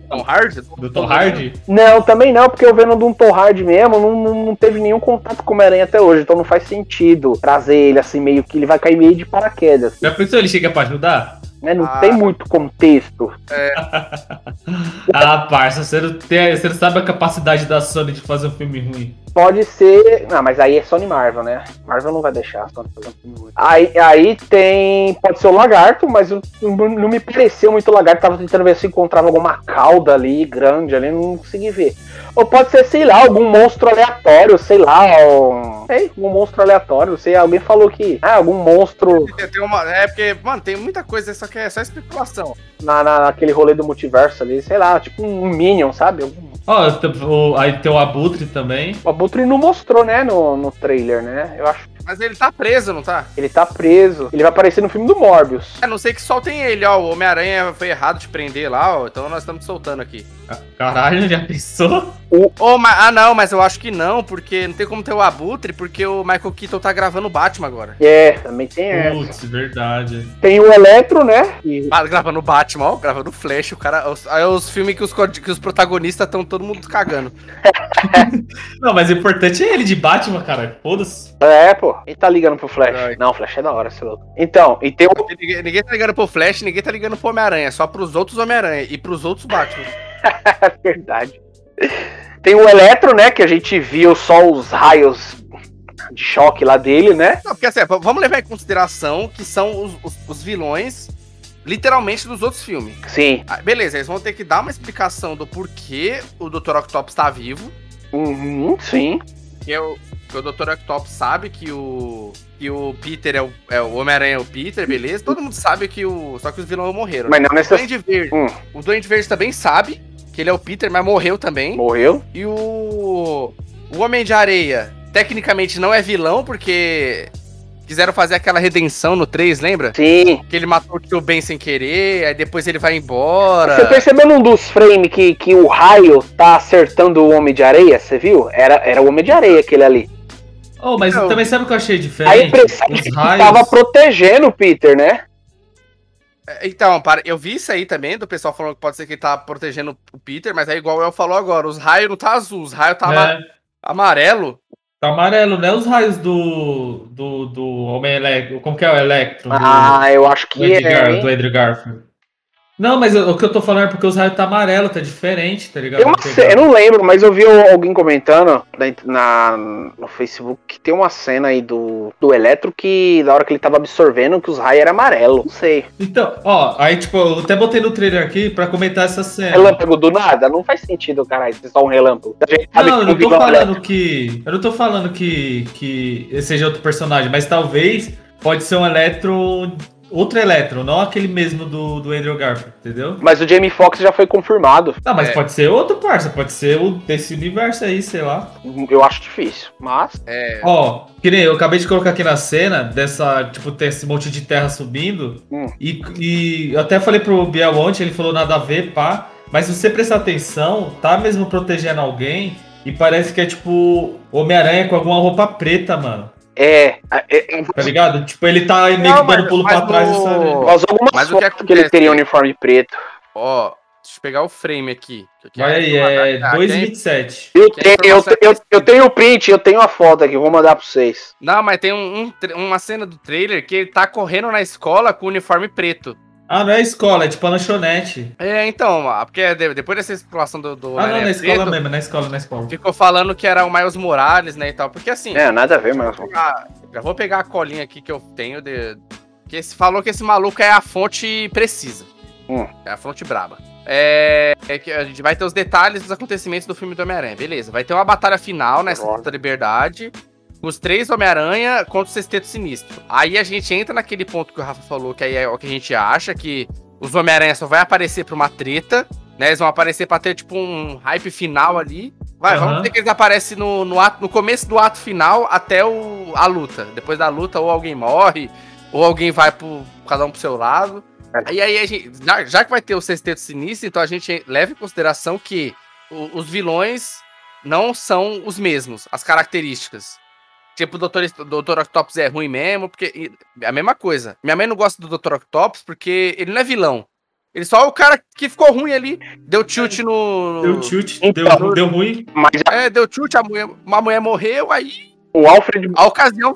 Tom Hardy? do Tom Hardy? Não, também não, porque o Venom de um Tom Hardy mesmo não, não, não teve nenhum contato com o Homem-Aranha até hoje, então não faz sentido trazer ele assim, meio que ele vai cair meio de paraquedas. Já pensou ele chega pra ajudar? Né? Não Ah. tem muito contexto. Ah, parça, você não, tem, você não sabe a capacidade da Sony de fazer um filme ruim. Pode ser. Não, mas aí é Sony Marvel, né? Marvel não vai deixar a Sony fazer um filme ruim. Aí, aí tem. Pode ser o lagarto, mas não, não me pareceu muito lagarto. Tava tentando ver se encontrava alguma cauda ali, grande ali, não consegui ver. Ou pode ser, sei lá, algum monstro aleatório, sei lá, um. Sei, algum monstro aleatório. Sei, alguém falou que. Ah, algum monstro Tem, uma, é porque, mano, tem muita coisa, só que é só especulação. Na, na- naquele rolê do multiverso ali, sei lá, tipo um Minion, sabe? Ó, t- o- aí tem o Abutre também. O Abutre não mostrou, né, no, no trailer, né? Eu acho Mas ele tá preso, não tá? ele tá preso. Ele vai aparecer no filme do Morbius. A não sei que soltem ele, ó. O Homem-Aranha foi errado de prender lá, ó. Então nós estamos soltando aqui. Ah, Caralho, já pensou? Ô, mas, ah, não, mas eu acho que não, porque não tem como ter o Abutre, porque o Michael Keaton tá gravando o Batman agora. É, também tem essa. Putz, verdade. Tem o Eletro, né? E Ah, gravando o Batman, ó, gravando o Flash, o cara. Os, aí os filmes que os, que os protagonistas estão todo mundo cagando. Não, mas o importante é ele de Batman, cara. Foda-se. É, pô. Quem tá ligando pro Flash? Ai. Não, Flash é da hora, seu louco. Então, e tem o. Ninguém, ninguém tá ligando pro Flash, ninguém tá ligando pro Homem-Aranha, só pros outros Homem-Aranha e pros outros Batman. É verdade. Tem o Eletro, né? Que a gente viu só os raios de choque lá dele, né? Não, porque assim, vamos levar em consideração que são os, os- os vilões literalmente dos outros filmes. Sim. Ah, beleza, eles vão ter que dar uma explicação do porquê o Dr. Octopus tá vivo. Uhum, sim. Que, o, que o Dr. Octopus sabe que o. Que o Peter é o, é o Homem-Aranha é o Peter, beleza? Todo mundo sabe que o. Só que os vilões morreram. Mas não O necessariamente. Duende Verde. Hum. O Duende Verde também sabe que ele é o Peter, mas morreu também. Morreu? E o. O Homem de Areia, tecnicamente não é vilão, porque. Quiseram fazer aquela redenção no 3, lembra? Sim. Que ele matou o tio Ben sem querer, aí depois ele vai embora. Você percebeu num dos frames que, que o raio tá acertando o Homem de Areia? Você viu? Era, era o Homem de Areia aquele ali. Oh, mas Não. também sabe o que eu achei A diferente? impressão é Os que raios. tava protegendo o Peter, né? É, Então, para- eu vi isso aí também, do pessoal falando que pode ser que ele tá protegendo o Peter, mas é igual o El falou agora, os raios não tá azul, os raios tá É, amarelo. Tá amarelo, né? Os raios do. do, do Homem Electro. Como que é o Electro? Do- Ah, eu acho do, que Gar- é. do Andrew Garfield. Não, mas o, que eu tô falando é porque os raios tá amarelo, tá diferente, tá ligado? Porque- ce- eu não lembro, mas eu vi alguém comentando na, no Facebook que tem uma cena aí do, do Eletro que na hora que ele tava absorvendo que os raios eram amarelo. Não sei. Então, ó, aí tipo, eu até botei no trailer aqui pra comentar essa cena. Relâmpago do nada? Não faz sentido, caralho. Ser só um relâmpago. Não, eu não tô é falando que. Eu não tô falando que, que seja outro personagem, mas talvez pode ser um Eletro. Outro Eletro, não aquele mesmo do, do Andrew Garfield, entendeu? Mas o Jamie Foxx já foi confirmado. Não, mas É. pode ser outro parça, pode ser o desse universo aí, sei lá. Eu acho difícil. Mas. É, Ó, que nem eu acabei de colocar aqui na cena dessa, tipo, ter esse monte de terra subindo. Hum. E, e eu até falei pro Biel ontem, ele falou nada a ver, pá. Mas se você prestar atenção, tá mesmo protegendo alguém. E parece que é tipo Homem-Aranha com alguma roupa preta, mano. É. é, é Tá ligado? Tipo, ele tá meio Não, que dando mas- pulo mas pra trás no- e sabe? vazou algumas Mas o que fotos que ele teria um uniforme preto. ó, deixa eu pegar o frame aqui. Vai aí, é aqui- 2,27. Eu, Que a tenho, eu, eu, eu tenho o print, eu tenho a foto aqui, vou mandar pra vocês. Não, mas tem um, um uma cena do trailer que ele tá correndo na escola com o uniforme preto. Ah, não é escola, é tipo a lanchonete. É, então, porque de- depois dessa exploração do, do Ah, não, na escola preto, mesmo, na escola, na escola. ficou falando que era o Miles Morales, né, e tal. Porque assim, É, nada a ver, mas. pegar- já vou pegar a colinha aqui que eu tenho de. Que esse, falou que esse maluco é a fonte precisa. Hum. É a fonte braba. É, é que a gente vai ter os detalhes dos acontecimentos do filme do Homem-Aranha, beleza. Vai ter uma batalha final nessa. Puta Liberdade. Os três Homem-Aranha contra o Sexteto Sinistro. Aí a gente entra naquele ponto que o Rafa falou, que aí é o que a gente acha, que os Homem-Aranha só vai aparecer pra uma treta, né? Eles vão aparecer pra ter, tipo, um hype final ali. Vai, Aham. vamos dizer que eles aparecem no, no, ato, no começo do ato final até o, a luta. Depois da luta, ou alguém morre, ou alguém vai pro, cada um pro seu lado. É. E aí, a gente, já, já que vai ter o Sexteto Sinistro, então a gente leva em consideração que o- os vilões não são os mesmos, as características. Tipo, o Dr. Est- Dr. Octopus é ruim mesmo, porque. É a mesma coisa. Minha mãe não gosta do Dr. Octopus porque ele não é vilão. Ele só é o cara que ficou ruim ali. Deu tilt no. Deu tilt, Então. deu, deu ruim. Mas É, deu tilt, a mulher, uma mulher morreu, aí o Alfred, a ocasião.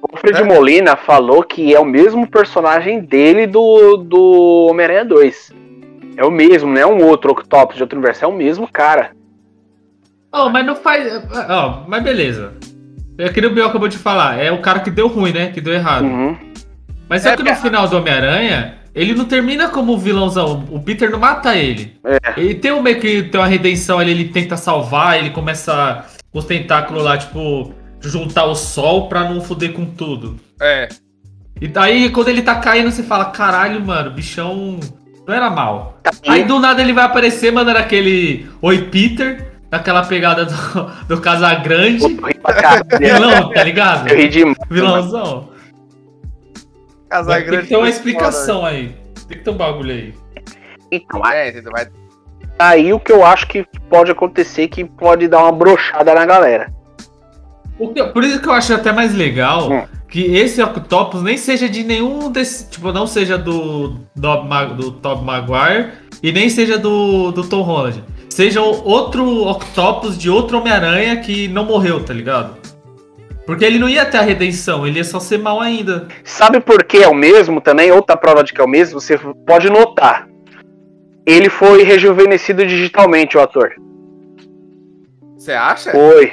o Alfred É. Molina falou que é o mesmo personagem dele do, do Homem-Aranha 2. É o mesmo, não é um outro Octopus de outro universo, é o mesmo cara. Oh, mas não faz. Ó, mas beleza. É que o Biel acabou de falar. É o cara que deu ruim, né? Que deu errado. Uhum. Mas só É, que no final do Homem-Aranha, ele não termina como vilãozão. O Peter não mata ele. É. Ele tem um meio que tem uma redenção ali, ele tenta salvar, ele começa com os tentáculos lá, tipo, juntar o sol pra não foder com tudo. É. E daí, quando ele tá caindo, você fala, caralho, mano, bichão não era mal. Tá Aí do nada ele vai aparecer, mandando aquele Oi Peter, naquela pegada do, do Casagrande. Eu ri pra caralho. Vilão, tá ligado? Eu ri demais. Vilãozão. Casar Tem que ter uma explicação aí. Tem que ter um bagulho aí. Então, É, entendeu? Vai- aí o que eu acho que pode acontecer que pode dar uma brochada na galera. O que- por isso que eu acho até mais legal Hum. que esse Octopus nem seja de nenhum desse. Tipo, não seja do, do, do Tobey Maguire e nem seja do, do Tom Holland. Seja o- outro Octopus de outro Homem-Aranha que não morreu, tá ligado? Porque ele não ia ter a redenção, ele ia só ser mal ainda. Sabe por que é o mesmo também? Outra prova de que é o mesmo, você pode notar. Ele foi rejuvenescido digitalmente, o ator. Você acha? Foi.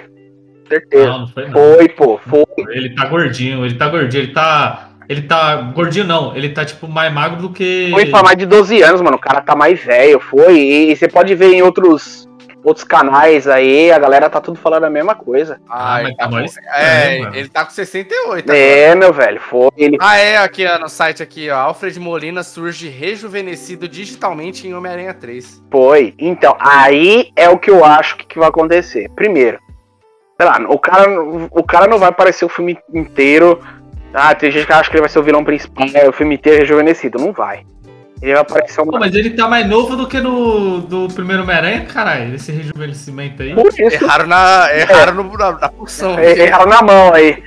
Certeza. Não, não foi não. Foi, pô. Foi. Ele tá gordinho, ele tá gordinho, ele tá. Ele tá gordinho, não. Ele tá, tipo, mais magro do que. Foi pra mais de 12 anos, mano. O cara tá mais velho, foi. E, você pode ver em outros, outros canais aí, a galera tá tudo falando a mesma coisa. Ah, Ah, ele mas tá tá com, mais é, mano. ele tá com 68 agora. É, meu velho, foi. Ele Ah, é, aqui ó, no site aqui, ó. Alfred Molina surge rejuvenescido digitalmente em Homem-Aranha 3. foi. Então, aí é o que eu acho que, que vai acontecer. Primeiro, sei lá, o cara, o cara não vai aparecer o filme inteiro. Ah, tem gente que acha que ele vai ser o vilão principal, é, o filme inteiro rejuvenescido. Não vai. Ele vai aparecer Pô, uma. mas ele tá mais novo do que no do primeiro Homem-Aranha, caralho. Esse rejuvenescimento aí. Erraram na, erraram no, na, na porção. É, erraram na mão aí.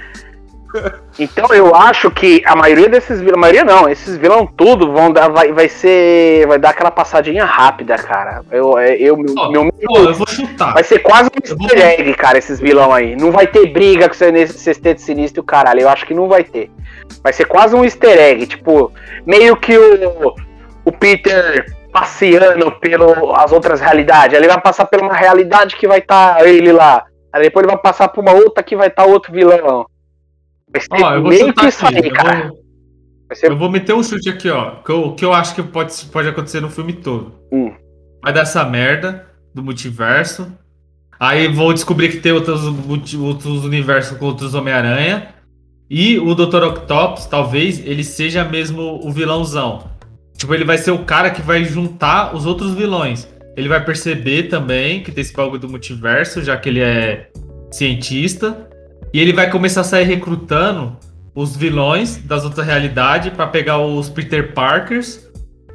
Então eu acho que a maioria desses vilões, a maioria não, esses vilões tudo vão dar, vai, vai ser, vai dar aquela passadinha rápida, cara. Eu, eu, meu, Ó, meu Pô, eu vou chutar. vai ser quase um easter egg, cara, esses vilão aí. Não vai ter briga com esse sexteto sinistro, caralho. Eu acho que não vai ter. Vai ser quase um easter egg, tipo, meio que o, o Peter passeando pelas outras realidades. Ele vai passar por uma realidade que vai estar ele lá. Aí depois ele vai passar por uma outra que vai estar outro vilão. Vai ser Ó, eu vou meio chutar que isso aqui. aí, cara. vou, ser eu vou meter um chute aqui, ó. Que eu, que eu acho que pode, pode acontecer no filme todo. Hum. Vai dar essa merda do multiverso. Aí vou descobrir que tem outros, outros universos com outros Homem-Aranha. E o Dr. Octopus, talvez, ele seja mesmo o vilãozão. Tipo, ele vai ser o cara que vai juntar os outros vilões. Ele vai perceber também que tem esse bagulho do multiverso, já que ele é cientista. E ele vai começar a sair recrutando os vilões das outras realidades pra pegar os Peter Parkers.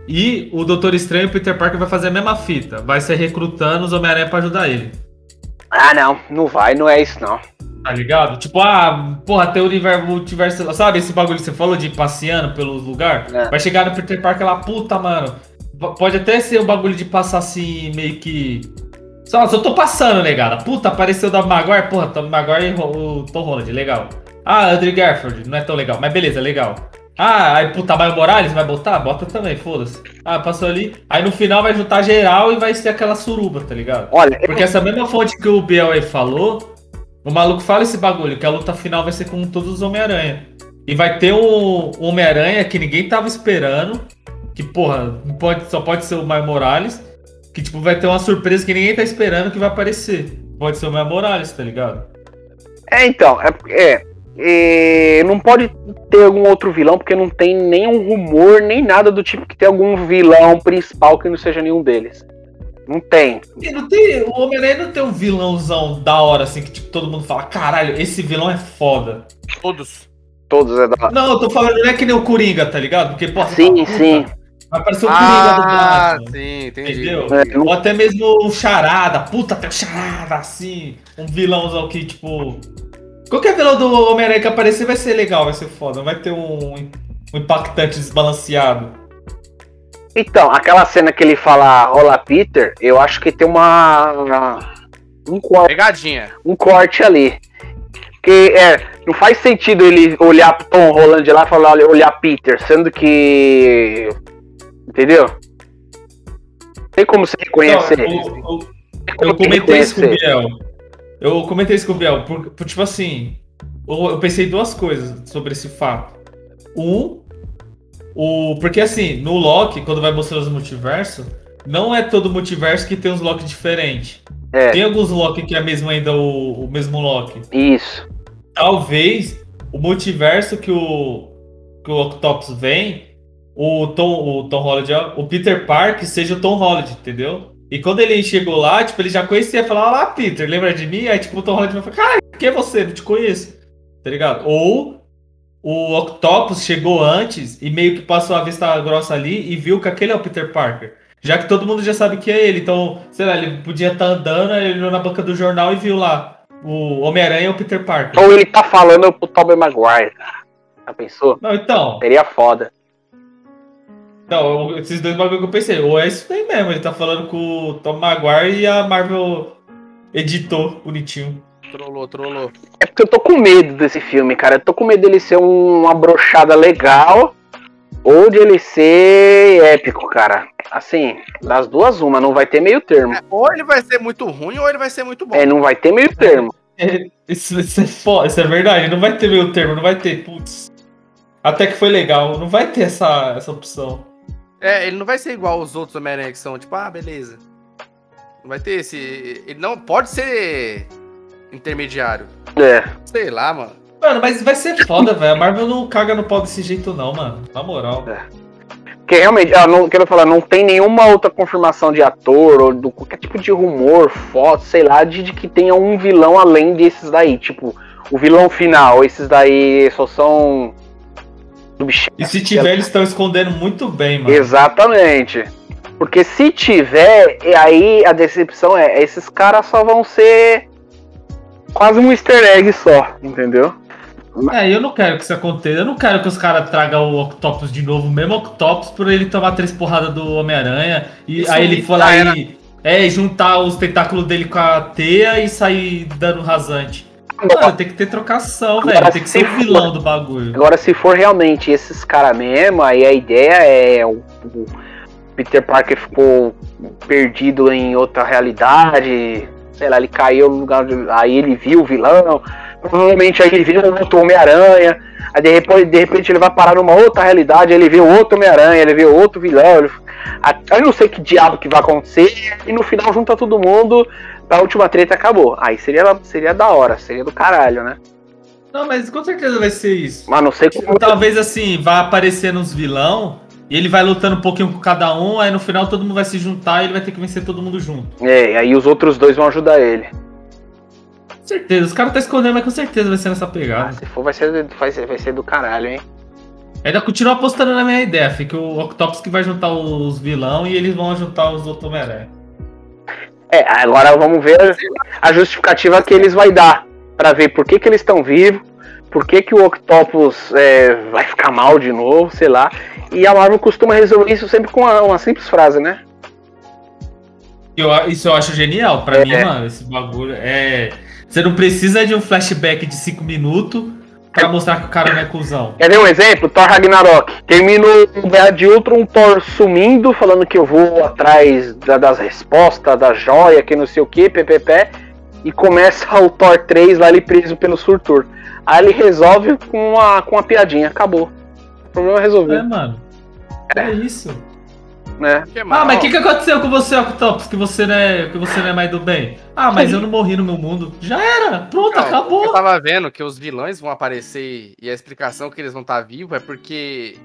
E o Doutor Estranho e o Peter Parker vai fazer a mesma fita. Vai ser recrutando os Homem-Aranha pra ajudar ele. Ah, não, não vai, não é isso não. Tá ligado? Tipo, ah, porra, tem o universo, multiverso. Sabe esse bagulho que você falou de passeando pelos lugares? É. Vai chegar no Peter Parker lá, puta, mano. Pode até ser o bagulho de passar assim, meio que. Só, só tô passando, negada. Puta, apareceu da Maguire. Porra, Tom Maguire e o Tom Holland, legal. Ah, Andrew Garfield, não é tão legal. Mas beleza, legal. Ah, aí puta, Maio Morales vai botar? Bota também, foda-se. Ah, passou ali. Aí no final vai juntar geral e vai ser aquela suruba, tá ligado? Olha, Porque essa mesma fonte que o Biel aí falou, o maluco fala esse bagulho, que a luta final vai ser com todos os Homem-Aranha. E vai ter um um Homem-Aranha que ninguém tava esperando, que, porra, pode, só pode ser o Miles Morales, que, tipo, vai ter uma surpresa que ninguém tá esperando que vai aparecer. Pode ser o Miles Morales, tá ligado? É, então, é, é, é, não pode ter algum outro vilão, porque não tem nenhum rumor, nem nada do tipo que tem algum vilão principal que não seja nenhum deles. Não tem. E não tem, o Homem-Aranha não tem um vilãozão da hora, assim, que, tipo, todo mundo fala, caralho, esse vilão é foda. Todos. Todos é da. Não, eu tô falando, não é que nem o Coringa, tá ligado? Porque, porra, você Sim, fala, puta, aparecer o Coringa do Ah, Batman. sim, entendi. Entendeu? É, Ou até mesmo o Charada. Puta, um Charada, assim. Um vilãozão que, tipo. Qualquer vilão do Homem-Aranha que aparecer vai ser legal, vai ser foda. Vai ter um, um impactante desbalanceado. Então, aquela cena que ele fala Rola Peter, eu acho que tem uma. Um corte, Pegadinha. um corte ali. Que é, não faz sentido ele olhar pro Tom Holland lá e falar, olha, olhar Peter, sendo que. Entendeu? Tem como você reconhecer. Então, eu, eu- como eu comentei isso com o. Biel. Eu comentei isso com o Biel. Por, por, tipo assim, eu, eu pensei duas coisas sobre esse fato. Um, o, porque assim, no Loki, quando vai mostrar os multiversos, não é todo multiverso que tem uns Loki diferentes. É, Tem alguns Loki que é mesmo ainda o, o mesmo Loki. isso. Talvez o multiverso que o, que o Octopus vem, o Tom, o Tom Holland, ó, o Peter Park seja o Tom Holland, entendeu? E quando ele chegou lá, tipo, ele já conhecia, falava, lá, Peter, lembra de mim? Aí, tipo, o Tom Holland vai falar, cara, quem é você? Não te conheço, tá ligado? Ou o Octopus chegou antes e meio que passou a vista grossa ali e viu que aquele é o Peter Parker. Já que todo mundo já sabe que é ele, então, sei lá, ele podia estar andando, aí ele olhou na banca do jornal e viu lá o Homem-Aranha e o Peter Parker. Ou ele tá falando pro Tobey Maguire. Já pensou? Não, então, Seria foda. Eu- esses dois bagulho que eu pensei, ou é isso daí mesmo, ele tá falando com o Tom Maguire e a Marvel editou bonitinho. Trollou, trollou. É porque eu tô com medo desse filme, cara. Eu tô com medo dele ser um- uma brochada legal ou de ele ser épico, cara. Assim, das duas, uma, não vai ter meio termo. É, ou ele vai ser muito ruim ou ele vai ser muito bom. É, não vai ter meio termo. É, Isso, isso é foda, isso é verdade, não vai ter meio termo, não vai ter, putz. Até que foi legal. Não vai ter essa, essa opção. É, ele não vai ser igual os outros Homem-Aranha que são, tipo, ah, beleza. Não vai ter esse. Ele não pode ser intermediário. É. Sei lá, mano. Mano, mas vai ser foda, velho. A Marvel não caga no pau desse jeito, não, mano. Na moral. Porque realmente, ah, não quero falar, não tem nenhuma outra confirmação de ator ou do qualquer tipo de rumor, foto, sei lá, de, de que tenha um vilão além desses daí. Tipo, o vilão final, esses daí só são. E se tiver, eles estão escondendo muito bem, mano. Exatamente. Porque se tiver, e aí a decepção é, esses caras só vão ser quase um easter egg só, entendeu? É, eu não quero que isso aconteça. Eu não quero que os caras tragam o Octopus de novo, mesmo Octopus, por ele tomar três porradas do Homem-Aranha. E Isso aí ele for lá era. e é, juntar os tentáculos dele com a teia e sair dando rasante. Mano, tem que ter trocação, Agora, velho. Tem que se ser o for- vilão do bagulho. Agora, se for realmente esses caras mesmo, aí a ideia é o, o Peter Parker ficou perdido em outra realidade, sei lá, ele caiu no lugar de. Aí ele viu o vilão, provavelmente aí ele viu um outro Homem-Aranha, aí de repente, de repente ele vai parar numa outra realidade, ele vê outro Homem-Aranha, ele vê outro vilão. Ele... Aí eu não sei que diabo que vai acontecer, e no final junta todo mundo, a última treta acabou. Aí seria, seria da hora, seria do caralho, né? Não, mas com certeza vai ser isso. Mas não sei como. Talvez assim, vá aparecendo uns vilão e ele vai lutando um pouquinho com cada um, aí no final todo mundo vai se juntar e ele vai ter que vencer todo mundo junto. É, e aí os outros dois vão ajudar ele. Com certeza, os caras tá escondendo, mas com certeza vai ser nessa Ah, pegada. se for, vai ser, vai ser, vai ser do caralho, hein? Ainda continuo apostando na minha ideia, fica o Octopus que vai juntar os vilão e eles vão juntar os outros Homem-Aranha. É, agora vamos ver a justificativa que eles vai dar pra ver por que, que eles estão vivos, por que, que o Octopus é, vai ficar mal de novo, sei lá. E a Marvel costuma resolver isso sempre com uma, uma simples frase, né? Eu, isso eu acho genial. Pra É. mim, mano, esse bagulho é. Você não precisa de um flashback de 5 minutos pra mostrar que o cara não é cuzão. Quer ver um exemplo? Thor Ragnarok. Termina o Guerra de Ultron, Thor sumindo, falando que eu vou atrás da- das respostas, da joia, que não sei o que, ppp. E começa o Thor 3 lá, ele preso pelo Surtur. Aí ele resolve com uma, com uma piadinha, acabou. O problema é É, resolvido, mano. É isso. Né? Ah, mas o que, que aconteceu com você, Octopus? Que você, não é, que você não é mais do bem? Ah, mas eu não morri no meu mundo. Já era. Pronto, Não, acabou. Eu tava vendo que os vilões vão aparecer e a explicação que eles vão estar vivos é porque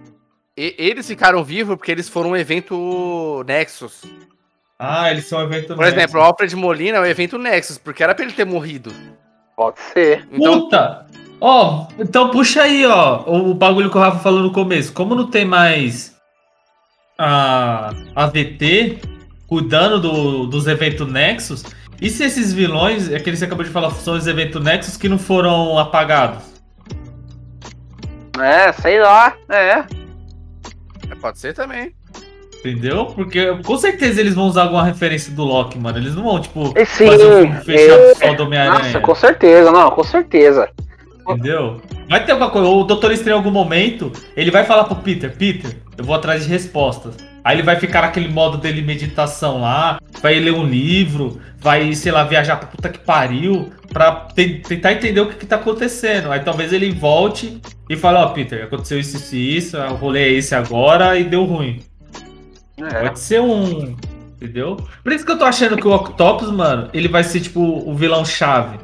e- eles ficaram vivos porque eles foram um evento Nexus. Ah, eles são evento Por exemplo, o Alfred Molina é o evento Nexus, porque era pra ele ter morrido. Pode ser. Então, Puta! Ó, então puxa aí, ó, o bagulho que o Rafa falou no começo. Como não tem mais a, a VT cuidando do- dos eventos Nexus, e se esses vilões, aqueles que você acabou de falar, são os eventos Nexus que não foram apagados? É, sei lá. É. pode ser também. Entendeu? Porque com certeza eles vão usar alguma referência do Loki, mano. Eles não vão, tipo, sim, fazer um filme fechado é- só do Homem-Aranha. Nossa, com certeza, não, com certeza. Entendeu? Vai ter alguma coisa. O Doutor Estranho, em algum momento, ele vai falar pro Peter: Peter, eu vou atrás de respostas. Aí ele vai ficar naquele modo dele meditação lá, vai ler um livro, vai, sei lá, viajar pra puta que pariu, pra te- tentar entender o que, que tá acontecendo. Aí talvez ele volte e fale: Ó, Peter, aconteceu isso, isso e isso, o rolê é esse agora e deu ruim. É. Pode ser um. Entendeu? Por isso que eu tô achando que o Octopus, mano, ele vai ser tipo o vilão chave.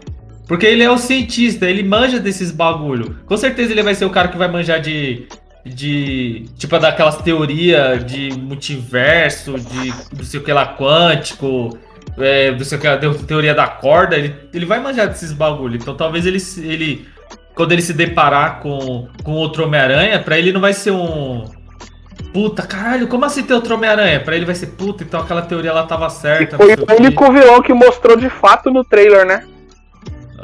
Porque ele é o cientista, ele manja desses bagulho. Com certeza ele vai ser o cara que vai manjar de. De. Tipo, daquelas teorias de multiverso, de não sei o que lá, quântico, é, não sei o que lá, teoria da corda. Ele, ele vai manjar desses bagulho. Então talvez ele. ele quando ele se deparar com, com outro Homem-Aranha, pra ele não vai ser um. Puta, caralho, como assim ter outro Homem-Aranha? Pra ele vai ser puta, então aquela teoria lá tava certa. Foi não sei o único vilão que mostrou de fato no trailer, né?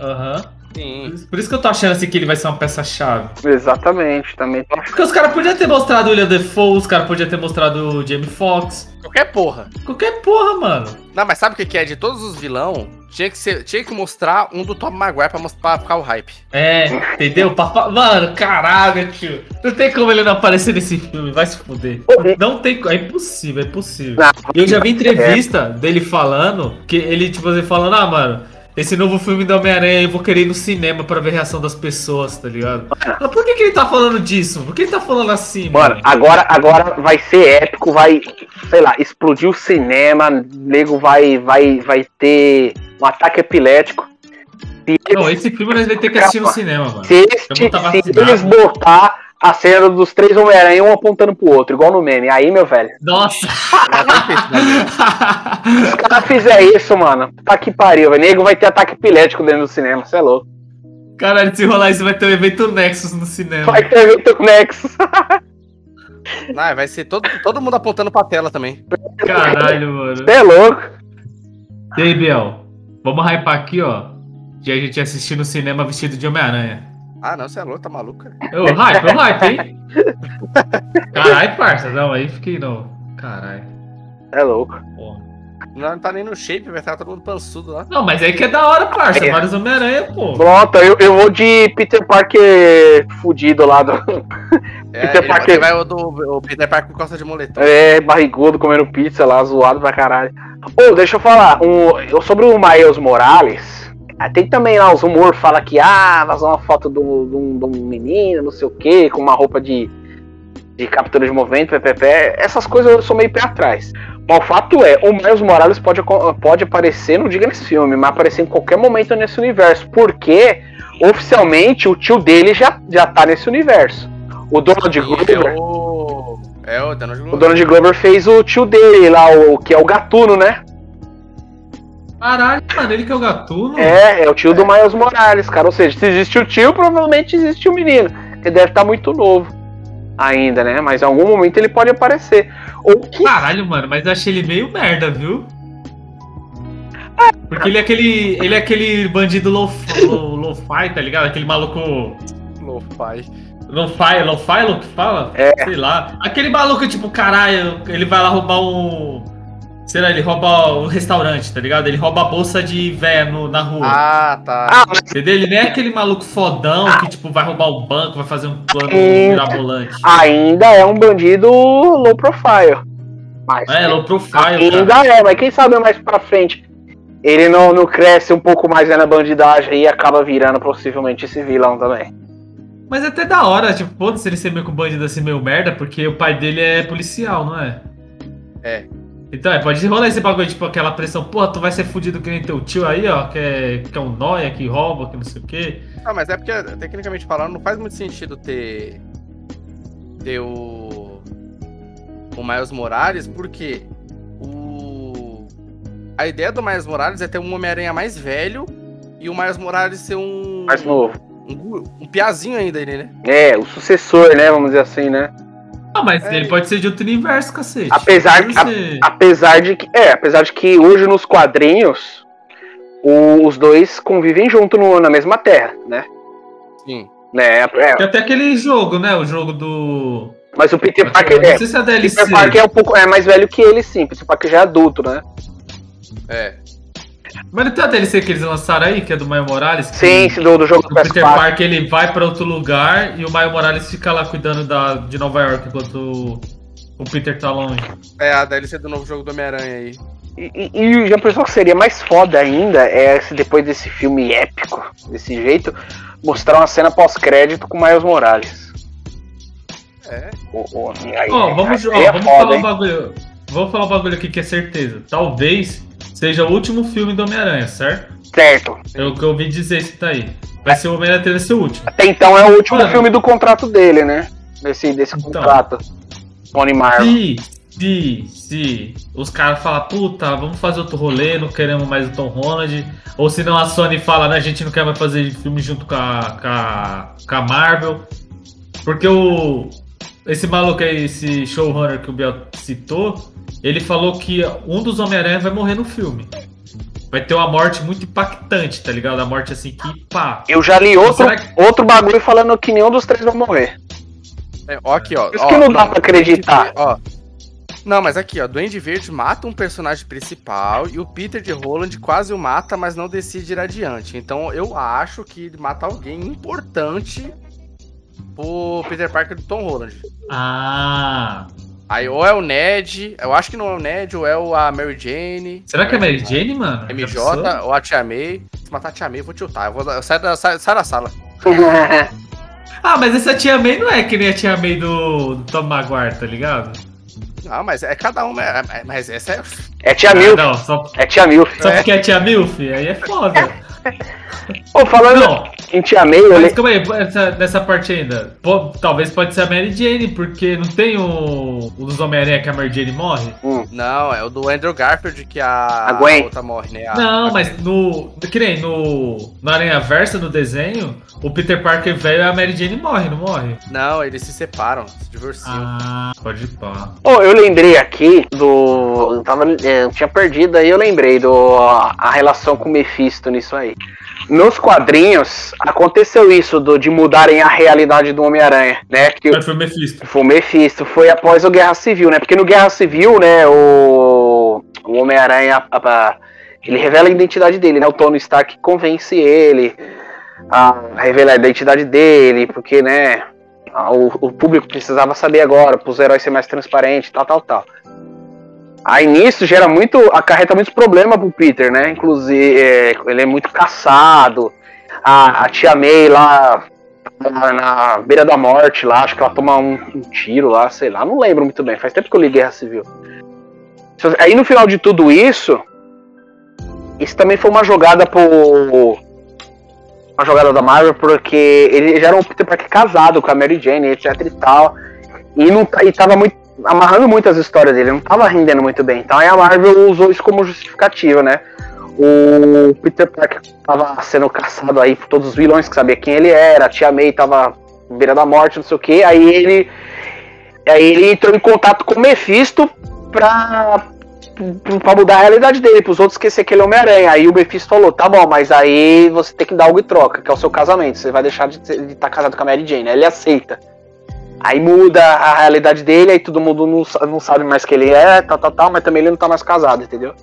Aham. Sim. Por isso que eu tô achando assim que ele vai ser uma peça-chave. Exatamente, também tô Porque os caras podiam ter mostrado o William Defoe, os caras podiam ter mostrado o Jamie Foxx. Qualquer porra. Qualquer porra, mano. Não, mas sabe o que é? De todos os vilão, tinha que, ser, tinha que mostrar um do Tom Maguire pra, mostrar, pra ficar o hype. É, entendeu? Papa- Mano, caralho, tio. Não tem como ele não aparecer nesse filme, vai se fuder. Não tem É impossível, é impossível. E eu já vi entrevista dele falando, que ele, tipo assim, falando, ah, mano, esse novo filme do Homem-Aranha eu vou querer ir no cinema pra ver a reação das pessoas, tá ligado? Mas por que, que ele tá falando disso? Por que ele tá falando assim, Mano, mano? agora, agora vai ser épico, vai, sei lá, explodir o cinema, nego vai, vai, vai ter um ataque epilético. Se Não, esse filme nós vamos ter que assistir no cinema, mano. se tá se eles botar a cena dos três Homem-Aranha um apontando pro outro, igual no meme, aí, meu velho, Nossa! se os caras fizer isso, mano, tá que pariu, velho. Nego vai ter ataque epilético dentro do cinema, você é louco. Caralho, se rolar isso vai ter um evento Nexus no cinema. Vai ter evento Nexus. Não, vai ser todo, todo mundo apontando pra tela também. Caralho, mano. Você é louco. E aí, Biel? Vamos hypar aqui, ó. De a gente assistir no cinema vestido de Homem-Aranha. Ah, não, você é louco, tá maluco, cara. Ô, hype, ô, hype, hein? Caralho, parça. Não, aí fiquei não. Caralho. É louco. Porra. Não, não tá nem no shape, vai estar todo mundo pançudo lá. Não, mas aí que é da hora, parça. É. Vários Homem-Aranha, pô. Pronto, eu, eu vou de Peter Parker fudido lá do. É, Peter Parker. vai o do o Peter Parker com costa de moletom. É, barrigudo, comendo pizza lá, zoado pra caralho. Ô, deixa eu falar, um, eu- sobre o Miles Morales, tem também lá os rumores, fala que, ah, vazou uma foto de um de menino, não sei o que, com uma roupa de, de captura de movimento, PPP, essas coisas eu sou meio pé atrás. Mas o fato é, o Miles Morales pode, pode aparecer, não diga nesse filme, mas aparecer em qualquer momento nesse universo, porque oficialmente o tio dele já, já tá nesse universo. O Donald E Glover... é o. É o Donald O Glover. Donald Glover fez o tio dele lá, o que é o gatuno, né? Caralho, mano, ele que é o gatuno? É, é o tio do Miles Morales, cara. Ou seja, se existe o tio, provavelmente existe o menino. Ele deve estar muito novo ainda, né? Mas em algum momento ele pode aparecer. Ou que. Caralho, mano, mas eu achei ele meio merda, viu? Porque ele é aquele. Ele é aquele bandido low-fi, tá ligado? Aquele maluco. Lo-fi. Lo-fi, lo-fi, lo que fala? É. Sei lá. Aquele maluco, tipo, caralho, ele vai lá roubar um. Sei lá, ele rouba um restaurante, tá ligado? Ele rouba a bolsa de véia no- na rua. Ah, tá. Ah, Entendeu? Ele nem é aquele maluco fodão que, tipo, vai roubar o banco, vai fazer um plano mirabolante. ainda é um bandido low profile. Mas É, low profile, cara. ainda é, mas quem sabe mais pra frente ele não, não cresce um pouco mais né, na bandidagem e acaba virando possivelmente esse vilão também. Mas é até da hora, tipo, foda-se ele ser meio com bandido assim, meio merda, porque o pai dele é policial, não é? É. Então, é, pode rolar esse bagulho, tipo, aquela pressão, porra, tu vai ser fudido que nem teu tio aí, ó, que é, que é um nóia, que rouba, que não sei o quê. Ah, mas é porque, tecnicamente falando, não faz muito sentido ter. ter o. o Miles Morales, porque o. A ideia do Miles Morales é ter um Homem-Aranha mais velho e o Miles Morales ser um. Mais novo. Um, um piazinho ainda ele, né? É, o sucessor, né? Vamos dizer assim, né? Ah, mas É. ele pode ser de outro universo, cacete. Apesar que- ser. Apesar de que. É, apesar de que hoje nos quadrinhos o- os dois convivem junto no- na mesma terra, né? Sim. né? É, Tem até aquele jogo, né? O jogo do. mas o Peter Não Parker, é, sei se é a DLC. Peter Parker é um pouco é mais velho que ele, sim. Peter Parker já é adulto, né? É. Mas não tem a DLC que eles lançaram aí, que é do Maio Morales? que Sim, sim, do, do jogo do O Peter PS4. Parker ele vai pra outro lugar e o Maio Morales fica lá cuidando da, de Nova York enquanto o, o Peter tá longe. É a DLC do novo jogo do Homem-Aranha aí. E, e- e já pensou que seria mais foda ainda é se depois desse filme épico, desse jeito, mostrar uma cena pós-crédito com Miles Morales. É. O- o- aí- Ó, vamos, é vamos foda, falar um hein? bagulho. Vamos falar um bagulho aqui que é certeza. Talvez seja o último filme do Homem-Aranha, certo? Certo. É o que eu ouvi dizer isso tá aí. Vai ser o Homem-Aranha ter ser o último. Até então é o último Mano. filme do contrato dele, né? Desse, desse Então. contrato. Tony Marvel. Se, se, se os caras falam, puta, vamos fazer outro rolê, não queremos mais o Tom Holland. Ou se não a Sony fala, né, a gente não quer mais fazer filme junto com a, com a, com a Marvel. Porque o. Esse maluco aí, esse showrunner que o Biel citou, ele falou que um dos Homem-Aranha vai morrer no filme. Vai ter uma morte muito impactante, tá ligado? A morte assim que pá. Eu já li outro, que- outro bagulho falando que nenhum dos três vai morrer. É, ó, aqui, ó. Isso ó, que não dá pra acreditar. Ó. Não, mas aqui, ó. Duende Verde mata um personagem principal e o Peter de Holland quase o mata, mas não decide ir adiante. Então eu acho que ele mata alguém importante pro Peter Parker do Tom Holland. Ah. Aí ou é o Ned, eu acho que não é o Ned, ou é o, a Mary Jane. Será que é a Mary Jane, mano? MJ ou a Tia May. Se matar a Tia May, eu vou tiltar. Eu, vou, eu saio, da, saio, saio da sala. Ah, mas essa tia May não é que nem a tia May do, do Tom Maguire, tá ligado? Não, mas é cada um. É, é- mas essa é. É tia Ah, Milf. não, só, É tia Milf. só porque é tia Milf, aí é foda. Pô, falando Não, em tia May, eu mas calma aí, essa, nessa parte ainda. Pô, talvez pode ser a Mary Jane, porque não tem o, o dos Homem-Aranha que a Mary Jane morre? Hum, Não, é o do Andrew Garfield que a, A Gwen. outra morre, né? A- Não, a- mas no. Que nem no. Na Aranha Versa, no desenho, o Peter Parker velho e a Mary Jane morre, não morre? Não, eles se separam, se divorciam. Ah, pode pá. Pô, eu lembrei aqui do. Eu, tava, é, eu tinha perdido aí, eu lembrei do a relação com o Mephisto nisso aí. Nos quadrinhos, aconteceu isso do, de mudarem a realidade do Homem-Aranha, né? Que Mas foi o Mephisto. foi o Mephisto, foi após o Guerra Civil, né? Porque no Guerra Civil, né, o, o Homem-Aranha, ele revela a identidade dele, né? O Tony Stark convence ele a revelar a identidade dele, porque, né, o, o público precisava saber agora, para os heróis ser mais transparentes, tal, tal, tal. Aí nisso gera muito, acarreta muitos problemas pro Peter, né? Inclusive, é, ele é muito caçado. A, a tia May lá na, na beira da morte lá, acho que ela toma um, um tiro lá, sei lá, não lembro muito bem, faz tempo que eu li Guerra Civil. Aí no final de tudo isso, isso também foi uma jogada pro. Uma jogada da Marvel, porque ele já era um Peter Parker casado com a Mary Jane, etc e tal. E, não, e tava muito, amarrando muitas histórias dele, não tava rendendo muito bem. Então aí a Marvel usou isso como justificativa, né? O Peter Parker tava sendo caçado aí por todos os vilões que sabia quem ele era, a Tia May tava à beira da morte, não sei o que, aí ele. Aí ele entrou em contato com o Mephisto pra, pra mudar a realidade dele, pros outros esquecer que ele é Homem-Aranha. Aí o Mephisto falou, tá bom, mas aí você tem que dar algo em troca, que é o seu casamento. Você vai deixar de estar casado com a Mary Jane. Aí ele aceita. Aí muda a realidade dele, aí todo mundo não, não sabe mais que ele é, tal, tal, tal, mas também ele não tá mais casado, entendeu?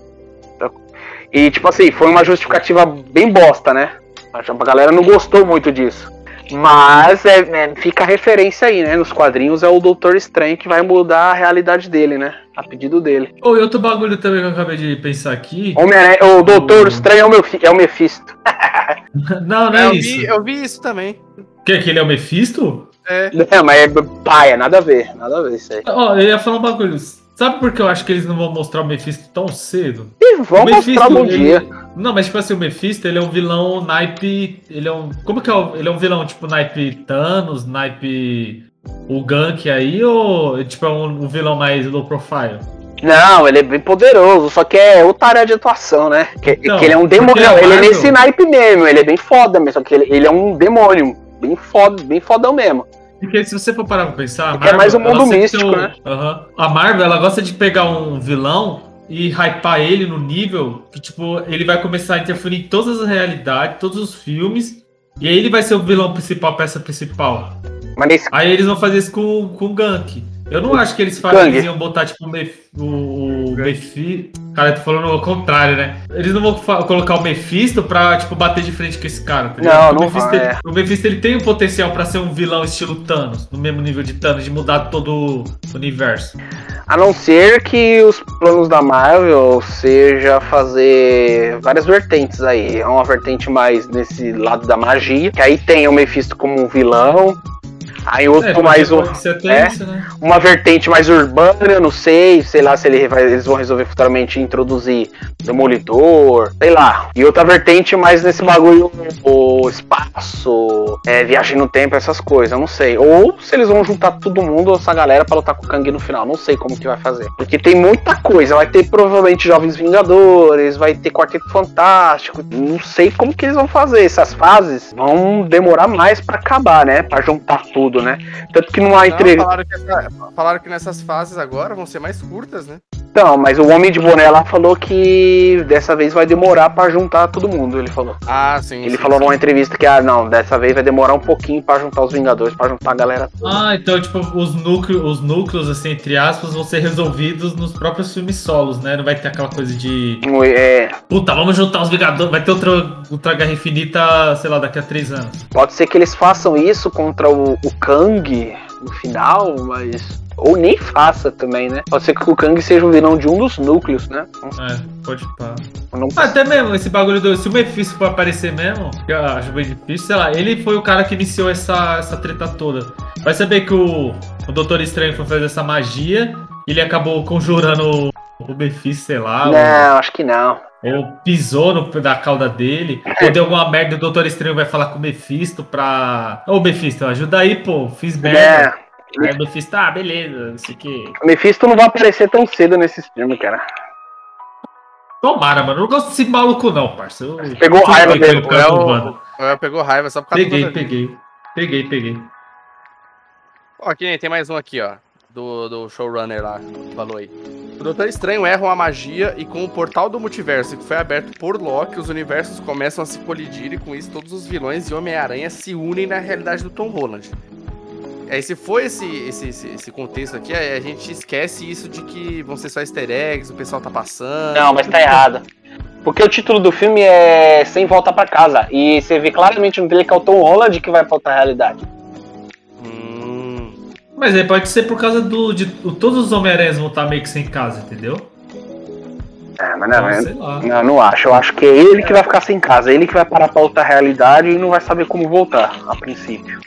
E tipo assim, foi uma justificativa bem bosta, né? A galera não gostou muito disso. Mas é, é, fica a referência aí, né? Nos quadrinhos é o Doutor Estranho que vai mudar a realidade dele, né? A pedido dele. Oh, e outro bagulho também que eu acabei de pensar aqui. Homem o Doutor Estranho é o, meu, é o Mephisto. Não, não é eu, isso. vi, eu vi isso também. Que, que ele é o Mephisto? É. Não, mas é paia, nada a ver, nada a ver isso aí. Ó, eu ia falar um bagulho. Sabe por que eu acho que eles não vão mostrar o Mephisto tão cedo? E vamos O Mephisto, mostrar um ele- dia. Não, mas tipo assim, o Mephisto, ele é um vilão naipe. Ele é um. Como que é? o- Ele é um vilão tipo naipe Thanos, naipe. O Gank aí, ou tipo é um, um vilão mais low profile? Não, ele é bem poderoso, só que é outra área de atuação, né? Que, Não, que ele é um demônio. porque a Não, ele é nesse naipe mesmo, ele é bem foda mesmo, só que ele, ele é um demônio. Bem foda, bem fodão mesmo. Porque se você for parar pra pensar. a Porque é mais um mundo místico, o- né? Aham. A Marvel, ela gosta de pegar um vilão e hypar ele no nível que, tipo, ele vai começar a interferir em todas as realidades, todos os filmes. E aí ele vai ser o vilão principal, a peça principal. Nesse Aí eles vão fazer isso com, com o Gank. Eu não acho que eles, fa- Kang. eles iam botar, tipo, o, o, o Mefi... Cara, eu tô falando o contrário, né? Eles não vão colocar o Mephisto pra, tipo, bater de frente com esse cara. tá? Não, não o Mephisto, vai, ele, é. o Mephisto, ele tem o potencial pra ser um vilão estilo Thanos, no mesmo nível de Thanos, de mudar todo o universo. A não ser que os planos da Marvel seja fazer várias vertentes aí. É uma vertente mais nesse lado da magia, que aí tem o Mephisto como um vilão. Aí outro pode- mais um, é. isso, né? uma vertente mais urbana, eu não sei, sei lá se ele vai- eles vão resolver futuramente introduzir Demolidor, sei lá. E outra vertente mais nesse bagulho, o espaço, é, viagem no tempo, essas coisas, não sei. Ou se eles vão juntar todo mundo, essa galera, pra lutar com o Kang no final, não sei como que vai fazer. Porque tem muita coisa, vai ter provavelmente Jovens Vingadores, vai ter Quarteto Fantástico, não sei como que eles vão fazer. Essas fases vão demorar mais pra acabar, né? Pra juntar tudo, né? Tanto que não há entrevista. falaram, falaram que nessas fases agora vão ser mais curtas, né? Então, mas o Homem de Boné lá falou que dessa vez vai demorar pra juntar todo mundo, ele falou. Ah, sim. Ele sim, falou sim. numa entrevista que, ah, não, dessa vez vai demorar um pouquinho pra juntar os Vingadores, pra juntar a galera toda. Ah, então, tipo, os núcleos, os núcleos, assim, entre aspas, vão ser resolvidos nos próprios filmes solos, né? Não vai ter aquela coisa de. É, Puta, vamos juntar os Vingadores. Vai ter outra Ultra Guerra Infinita, sei lá, daqui a três anos. pode ser que eles façam isso contra o, o Kang no final, mas. Ou nem faça também, né? Pode ser que o Kang seja o vilão de um dos núcleos, né? É, pode pá. não Até mesmo, esse bagulho do. Se o Mephisto for aparecer mesmo, que eu acho bem difícil, sei lá, ele foi o cara que iniciou essa, essa treta toda. Vai saber que o, o Doutor Estranho foi fazer essa magia, ele acabou conjurando o, o Mephisto, sei lá, ou- Não, acho que não. Ou, pisou no, da cauda dele, ou deu alguma merda e o Doutor Estranho vai falar com o Mephisto pra. Ô Mephisto, ajuda aí, pô, fiz merda. É. Aí o Mephisto, ah, beleza, não sei o que. Mephisto não vai aparecer tão cedo nesses filmes, cara. Tomara, mano, eu não gosto desse maluco, não, parça. Eu- Pegou tudo raiva bem com dele, ele por causa do Wanda. O El pegou raiva só por causa Peguei, do peguei. Peguei, peguei. Ó, aqui tem mais um aqui, ó. Do, do showrunner lá, falou aí. O Doutor Estranho erra uma magia e com o portal do multiverso que foi aberto por Loki, os universos começam a se colidir e com isso todos os vilões e Homem-Aranha se unem na realidade do Tom Holland. Aí se for esse, esse, esse, esse contexto aqui, aí a gente esquece isso de que vão ser só easter eggs, o pessoal tá passando. Não, mas tá errado. Porque o título do filme é Sem Volta pra Casa. E você vê claramente no dele que é o Tom Holland que vai pra outra realidade. Mas aí pode ser por causa do. De, todos os Homem-Aranhas vão estar meio que sem casa, entendeu? É, mas não, eu- lá. não, não acho. Eu acho que é ele que vai ficar sem casa. Ele que vai parar pra outra realidade e não vai saber como voltar, a princípio.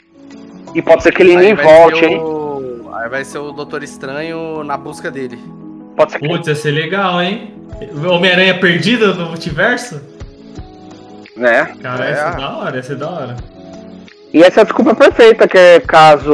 E pode ser que ele aí nem volte, hein? o- Aí vai ser o Doutor Estranho na busca dele. Pode ser que Putz, ia ser legal, hein? Homem-Aranha perdido no multiverso? né? Cara, É. ia ser da hora, ia ser da hora. E essa é a desculpa perfeita, que é caso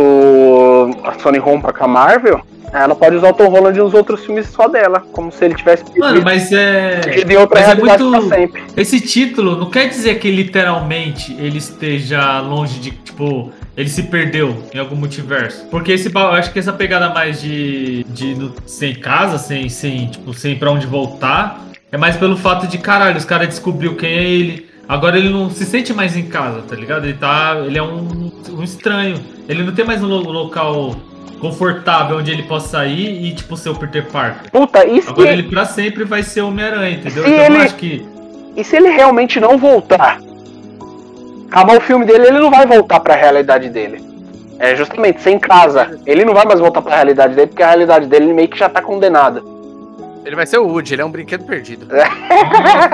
a Sony rompa com a Marvel, ela pode usar o Tom Holland nos outros filmes só dela, como se ele tivesse Mano, mas é. perdido em outra Mas é muito. sempre. Esse título não quer dizer que literalmente ele esteja longe de, tipo, ele se perdeu em algum multiverso. Porque esse, eu acho que essa pegada mais de, de no- sem casa, sem, sem, tipo, sem pra onde voltar, é mais pelo fato de, caralho, os caras descobriu quem é ele. Agora ele não se sente mais em casa, tá ligado? Ele tá. Ele é um, um estranho. Ele não tem mais um lo- local confortável onde ele possa ir e, tipo, ser o Peter Parker. Puta, se, Agora ele pra sempre vai ser Homem-Aranha, entendeu? Se então eu ele- acho que. e se ele realmente não voltar? Acabar o filme dele, ele não vai voltar pra realidade dele. É justamente sem casa. Ele não vai mais voltar pra realidade dele, porque a realidade dele meio que já tá condenada. Ele vai ser o Woody, ele é um brinquedo perdido.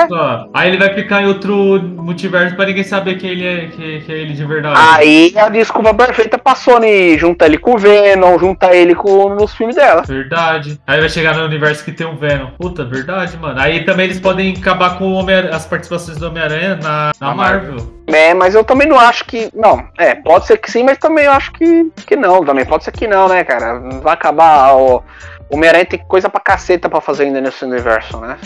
Nossa, aí ele vai ficar em outro multiverso pra ninguém saber que ele é, que, que é ele de verdade. Aí a desculpa perfeita pra Sony junta ele com o Venom, junta ele com nos filmes dela. Verdade. Aí vai chegar no universo que tem o Venom. Puta, verdade, mano. Aí também eles podem acabar com o Homem- as participações do Homem-Aranha na, na Na Marvel. É, mas eu também não acho que. Não, é, pode ser que sim, mas também eu acho que, que não. Também pode ser que não, né, cara? Vai acabar. O o Homem-Aranha tem coisa pra caceta pra fazer ainda nesse universo, né?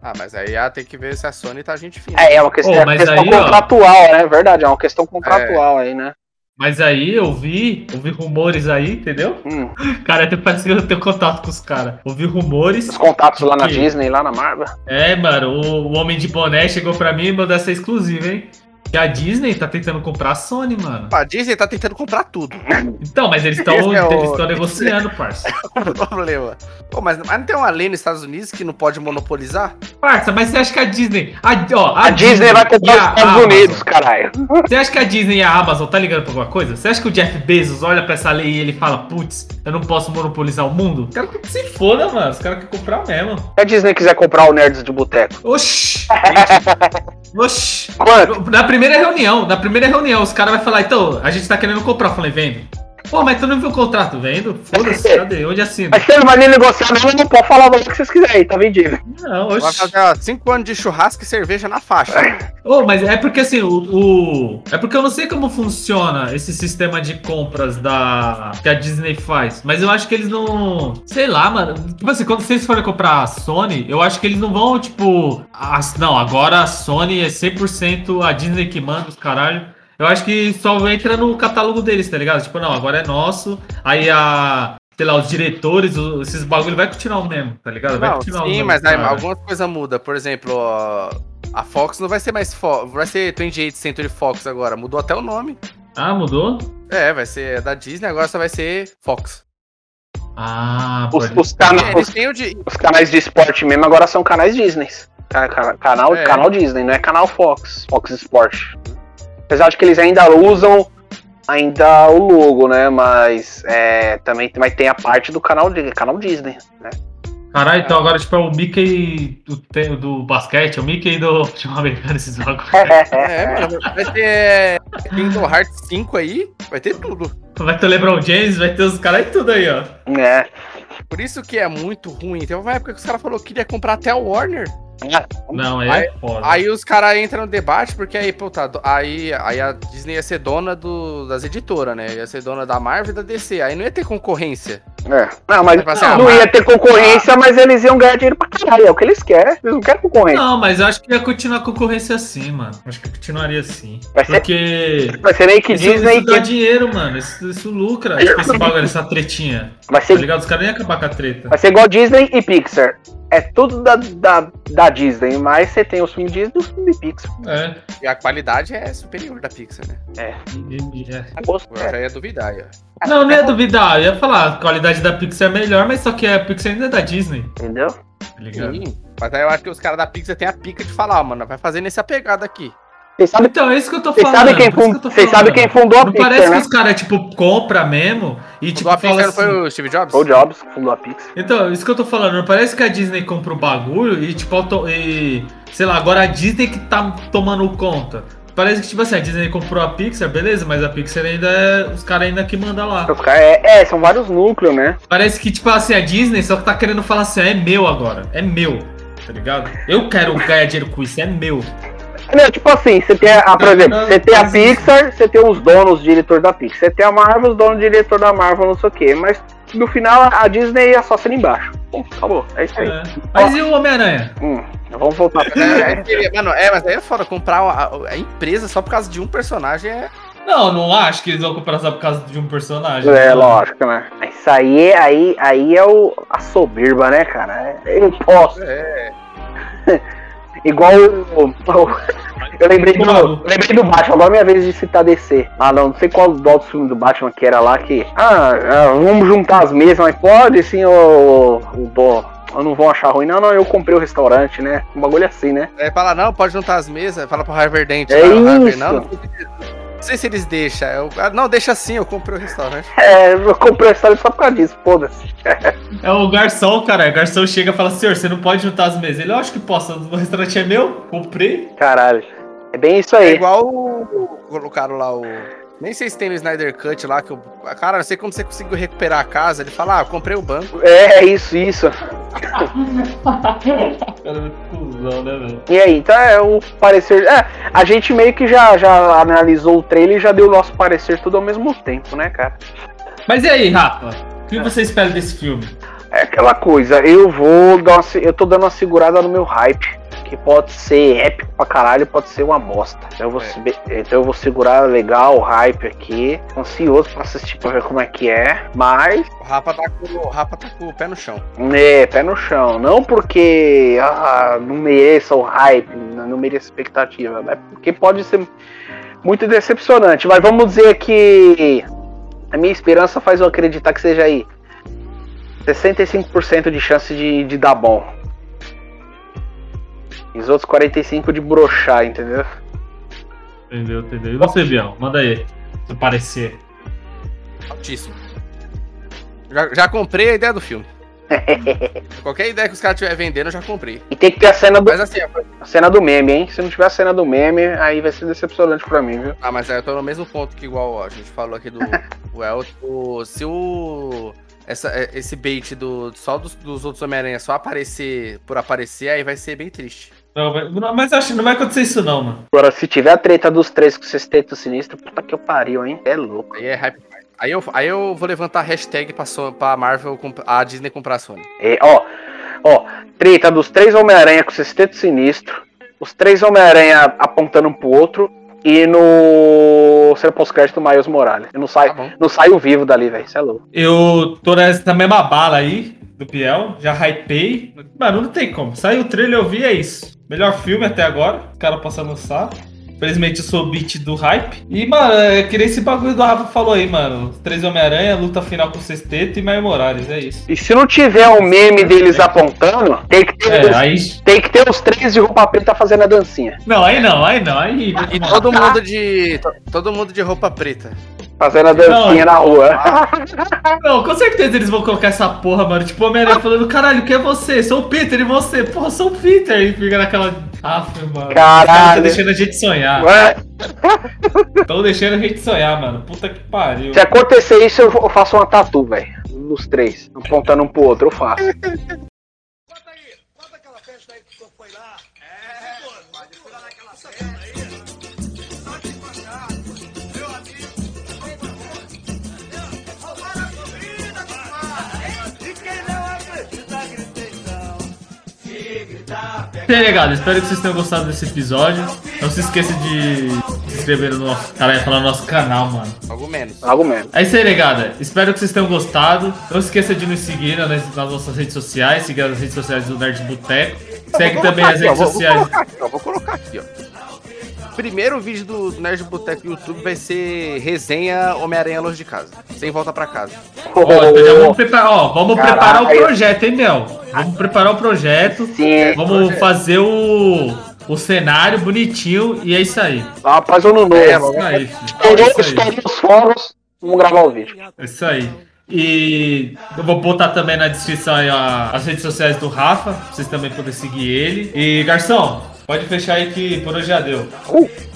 Ah, mas aí ah, tem que ver se a Sony tá gente fina. É, é uma questão, Ô, é uma questão aí, ó. contratual, né? Verdade, é uma questão contratual aí, né? Mas aí eu vi, ouvi rumores aí, entendeu? Hum, Cara, até parece que eu tenho contato com os caras. Ouvi rumores. os contatos lá na Que? Disney, lá na Marvel. É, mano, o, o Homem de Boné chegou pra mim e mandou essa exclusiva, hein? Que a Disney tá tentando comprar a Sony, mano. A Disney tá tentando comprar tudo. Então, mas eles estão é o- negociando, parça. o problema. Pô, mas, mas não tem uma lei nos Estados Unidos que não pode monopolizar? Parça, mas você acha que a Disney. A, ó, A, Disney vai e comprar os a Estados Amazon, Unidos, caralho. Você acha que a Disney e a Amazon tá ligando pra alguma coisa? Você acha que o Jeff Bezos olha pra essa lei e ele fala, putz, eu não posso monopolizar o mundo? Caras que se foda, mano. Os caras querem comprar mesmo. Se a Disney quiser comprar o Nerds de Boteco. Oxi! Oxi! Na primeira reunião, na primeira reunião, os caras vão falar, então, a gente tá querendo comprar. Eu falei, vendo. Pô, mas tu não viu o contrato? Vendo? Foda-se, cadê? Onde assina? Mas se ele vai nem negociar nada, não pode falar o valor que vocês quiserem, tá vendido. Não, Vai oxi. fazer ó, cinco anos de churrasco e cerveja na faixa. Oh, mas é porque assim, o, o- É porque eu não sei como funciona esse sistema de compras da. que a Disney faz. Mas eu acho que eles não. Sei lá, mano. Tipo assim, quando vocês forem comprar a Sony, eu acho que eles não vão, tipo. as- não, agora a Sony é 100% a Disney que manda os caralho. Eu acho que só entra no catálogo deles, tá ligado? Tipo, não, agora é nosso. Aí a. Sei lá, os diretores, o- esses bagulho vai continuar o mesmo, tá ligado? Vai Não, continuar o sim, mesmo, mas aí algumas coisas mudam. Por exemplo, ó, a Fox não vai ser mais Fox, vai ser 28 Century Fox agora. Mudou até o nome. Ah, mudou? É, vai ser da Disney, agora só vai ser Fox. Ah, Os, os, cana- É, os, o de. os canais de esporte mesmo agora são canais Disney. Ca- ca- Canal, É. canal Disney, não é canal Fox. Fox Sport. Apesar de que eles ainda usam ainda o logo, né? Mas é, também mas tem a parte do canal, canal Disney, né? Caralho, então agora tipo é o Mickey do, do basquete, é o Mickey do futebol americano esses jogos. É, mano, vai ter Kingdom Hearts 5 aí, vai ter tudo. Vai ter o LeBron James, vai ter os caras e tudo aí, ó. É. Por isso que é muito ruim. Teve uma época que os caras falaram que queria comprar até o Warner. Não, é aí, foda. Aí os caras entram no debate, porque aí, pô, tá, aí, aí a Disney ia ser dona do, das editoras, né? Ia ser dona da Marvel e da DC. Aí não ia ter concorrência. É. Não, mas assim, não, ah, não ia ter concorrência, mas eles iam ganhar dinheiro pra caralho. É o que eles querem. Eles não querem concorrência. Não, mas eu acho que ia continuar a concorrência assim, mano. Acho que continuaria assim. Vai ser- Porque. Vai ser meio que Isso, Disney isso dá que dinheiro, mano. Isso, isso lucra. Tipo, esse bagulho, essa tretinha. vai Tá ser, ligado? Os caras nem iam acabar com a treta. vai ser igual Disney e Pixar. É tudo da, da, da Disney, mas você tem os filmes Disney e os filmes Pixar. É. E a qualidade é superior da Pixar, né? É. Gosto- Eu já ia duvidar, ia. Não, não ia duvidar. Eu ia falar, a qualidade da Pixar é melhor, mas só que a Pixar ainda é da Disney. Entendeu? Tá ligado? Sim. Mas aí eu acho que os caras da Pixar têm a pica de falar, mano, vai fazer nesse apegado aqui. Vocês sabem, Então, é isso que eu tô vocês falando. sabem quem, por isso fun- que eu tô vocês falando. sabem quem fundou a Não Pixar, parece né? que os caras, tipo, compra mesmo e, tipo, a Pixar fala não foi assim... o Steve Jobs? O Jobs que fundou a Pixar. Então, isso que eu tô falando, não parece que a Disney compra o bagulho e, tipo, auto... e, sei lá, agora a Disney que tá tomando conta. Parece que, tipo assim, a Disney comprou a Pixar, beleza, mas a Pixar ainda é. Os caras ainda que mandam lá. É, é, são vários núcleos, né? Parece que, tipo assim, a Disney só que tá querendo falar assim, é meu agora. É meu. Tá ligado? Eu quero ganhar dinheiro com isso, é meu. Não, tipo assim, você tem a, por exemplo, você tem a Pixar, você tem os donos, diretor da Pixar. Você tem a Marvel, os donos, diretor da Marvel, não sei o quê. Mas no final a Disney é só sendo embaixo. Bom, acabou. É isso aí. É. Mas e o Homem-Aranha? Hum, vamos voltar pra É, mano, é, mas aí é foda. Comprar a, a empresa só por causa de um personagem é. Não, não acho que eles vão comprar só por causa de um personagem. É, Não. lógico, né? Isso aí, aí, aí é o, a soberba, né, cara? É imposto. É. Igual o. eu lembrei do, Claro. lembrei do Batman, agora é minha vez de citar DC. Ah, não, não sei qual do outro filme do Batman que era lá que. Ah, ah, vamos juntar as mesas, mas pode sim, o. o. Eu não vão achar ruim, não, não, eu comprei o restaurante, né? Um bagulho assim, né? Aí fala, não, pode juntar as mesas. Fala pro Harvard Dent. É lá, o Harvard, isso. não, não, não sei se eles deixam. Eu, ah, não, deixa assim, eu comprei o restaurante. É, eu comprei o restaurante só por causa disso, foda-se. É o garçom, cara. O garçom chega e fala, senhor, você não pode juntar as mesas. Ele, eu acho que posso. O restaurante é meu, comprei. Caralho. É bem isso É aí. igual o. Colocaram lá o. Nem sei se tem no Snyder Cut lá, que eu. Cara, não sei como você conseguiu recuperar a casa. Ele fala, ah, eu comprei o banco. É, isso, isso. Cara, é muito cuzão, né, velho? E aí, então é o parecer. É, a gente meio que já, já analisou o trailer e já deu o nosso parecer tudo ao mesmo tempo, né, cara? Mas e aí, Rafa? O que você espera desse filme? É aquela coisa, eu vou dar uma, eu tô dando uma segurada no meu hype, que pode ser épico pra caralho, pode ser uma bosta. Então eu vou, É. então eu vou segurar legal o hype aqui, ansioso pra assistir pra ver como é que é, mas, O Rafa tá com o, Rafa tá com o pé no chão. né, pé no chão. Não porque ah, não mereça o hype, não não mereça expectativa, mas porque pode ser muito decepcionante. Mas vamos dizer que a minha esperança faz eu acreditar que seja aí 65% de chance de, de dar bom. E os outros 45% de brochar, entendeu? Entendeu, entendeu. E você, Biel? Manda aí. Seu parecer. Altíssimo. Já, já comprei a ideia do filme. Qualquer ideia que os caras estiverem vendendo, eu já comprei. E tem que ter a cena do, Mas assim, a cena do meme, hein? Se não tiver a cena do meme, aí vai ser decepcionante pra mim, viu? ah, mas eu tô no mesmo ponto que igual a gente falou aqui do o Elton. Se o. Essa, é, esse bait do, só dos, dos outros Homem-Aranha só aparecer por aparecer, aí vai ser bem triste. Não, vai- não, mas acho que não vai acontecer isso, não, mano. Agora, se tiver a treta dos três com o sexteto sinistro, puta que eu pariu, hein? É louco. Aí é hype. Aí eu, aí eu vou levantar a hashtag pra, So- pra Marvel, a Disney comprar a Sony. É, ó, ó, treta dos três Homem-Aranha com o sexteto sinistro, os três Homem-Aranha apontando um pro outro e no cena pós-crédito Miles Morales. Eu não saio, Tá não saio vivo dali, velho. Isso é louco. Eu tô nessa mesma bala aí, do Piel. Já hypei. Mano, não tem como. Saiu o trailer, eu vi, é isso. Melhor filme até agora. O cara passando no saco. Infelizmente eu sou o beat do hype. E, mano, é que nem esse bagulho do Rafa falou aí, mano. Três Homem-Aranha, luta final com o Sexteto e Maio Morales, é isso. E se não tiver o meme deles apontando, tem que ter, É, os, aí. tem que ter os três de roupa preta fazendo a dancinha. Não, aí não, aí não, aí. E todo mundo de. to- Todo mundo de roupa preta. Fazendo a dancinha Não. na rua. Não, com certeza eles vão colocar essa porra, mano. Tipo, o Homem-Aranha falando, caralho, quem é você? Sou o Peter e você? Porra, sou o Peter. E fica naquela. Aff, mano. Caralho. Estão deixando a gente sonhar. Ué, Estão deixando a gente sonhar, mano. Puta que pariu. Se acontecer isso, eu eu faço uma tatu, velho. Nos três. Apontando um pro outro, eu faço. E aí, galera, espero que vocês tenham gostado desse episódio. Não se esqueça de se inscrever no nosso. Falar no nosso canal, mano. Algo menos. Algo mesmo. É isso aí, negada. Espero que vocês tenham gostado. Não se esqueça de nos seguir nas, nas nossas redes sociais, seguir as redes sociais do Nerd Boteco. Segue também as aqui, ó, redes vou- sociais. Vou colocar aqui, ó. Vou colocar aqui, ó. Primeiro vídeo do Nerd Boteco no YouTube vai ser resenha Homem-Aranha Longe de Casa. Sem volta pra casa. Ó, então já vamos preparar, ó, vamos preparar o projeto, hein, Mel? Vamos preparar o projeto. Sim, Vamos projeto. fazer o, o cenário bonitinho e é isso aí. após ano novo. É, É. É Estourou, isso aí. estourou os fogos. Vamos gravar o vídeo. É isso aí. E eu vou botar também na descrição aí a- as redes sociais do Rafa, pra vocês também poderem seguir ele. E Garçom, pode fechar aí que por hoje já deu. Uh.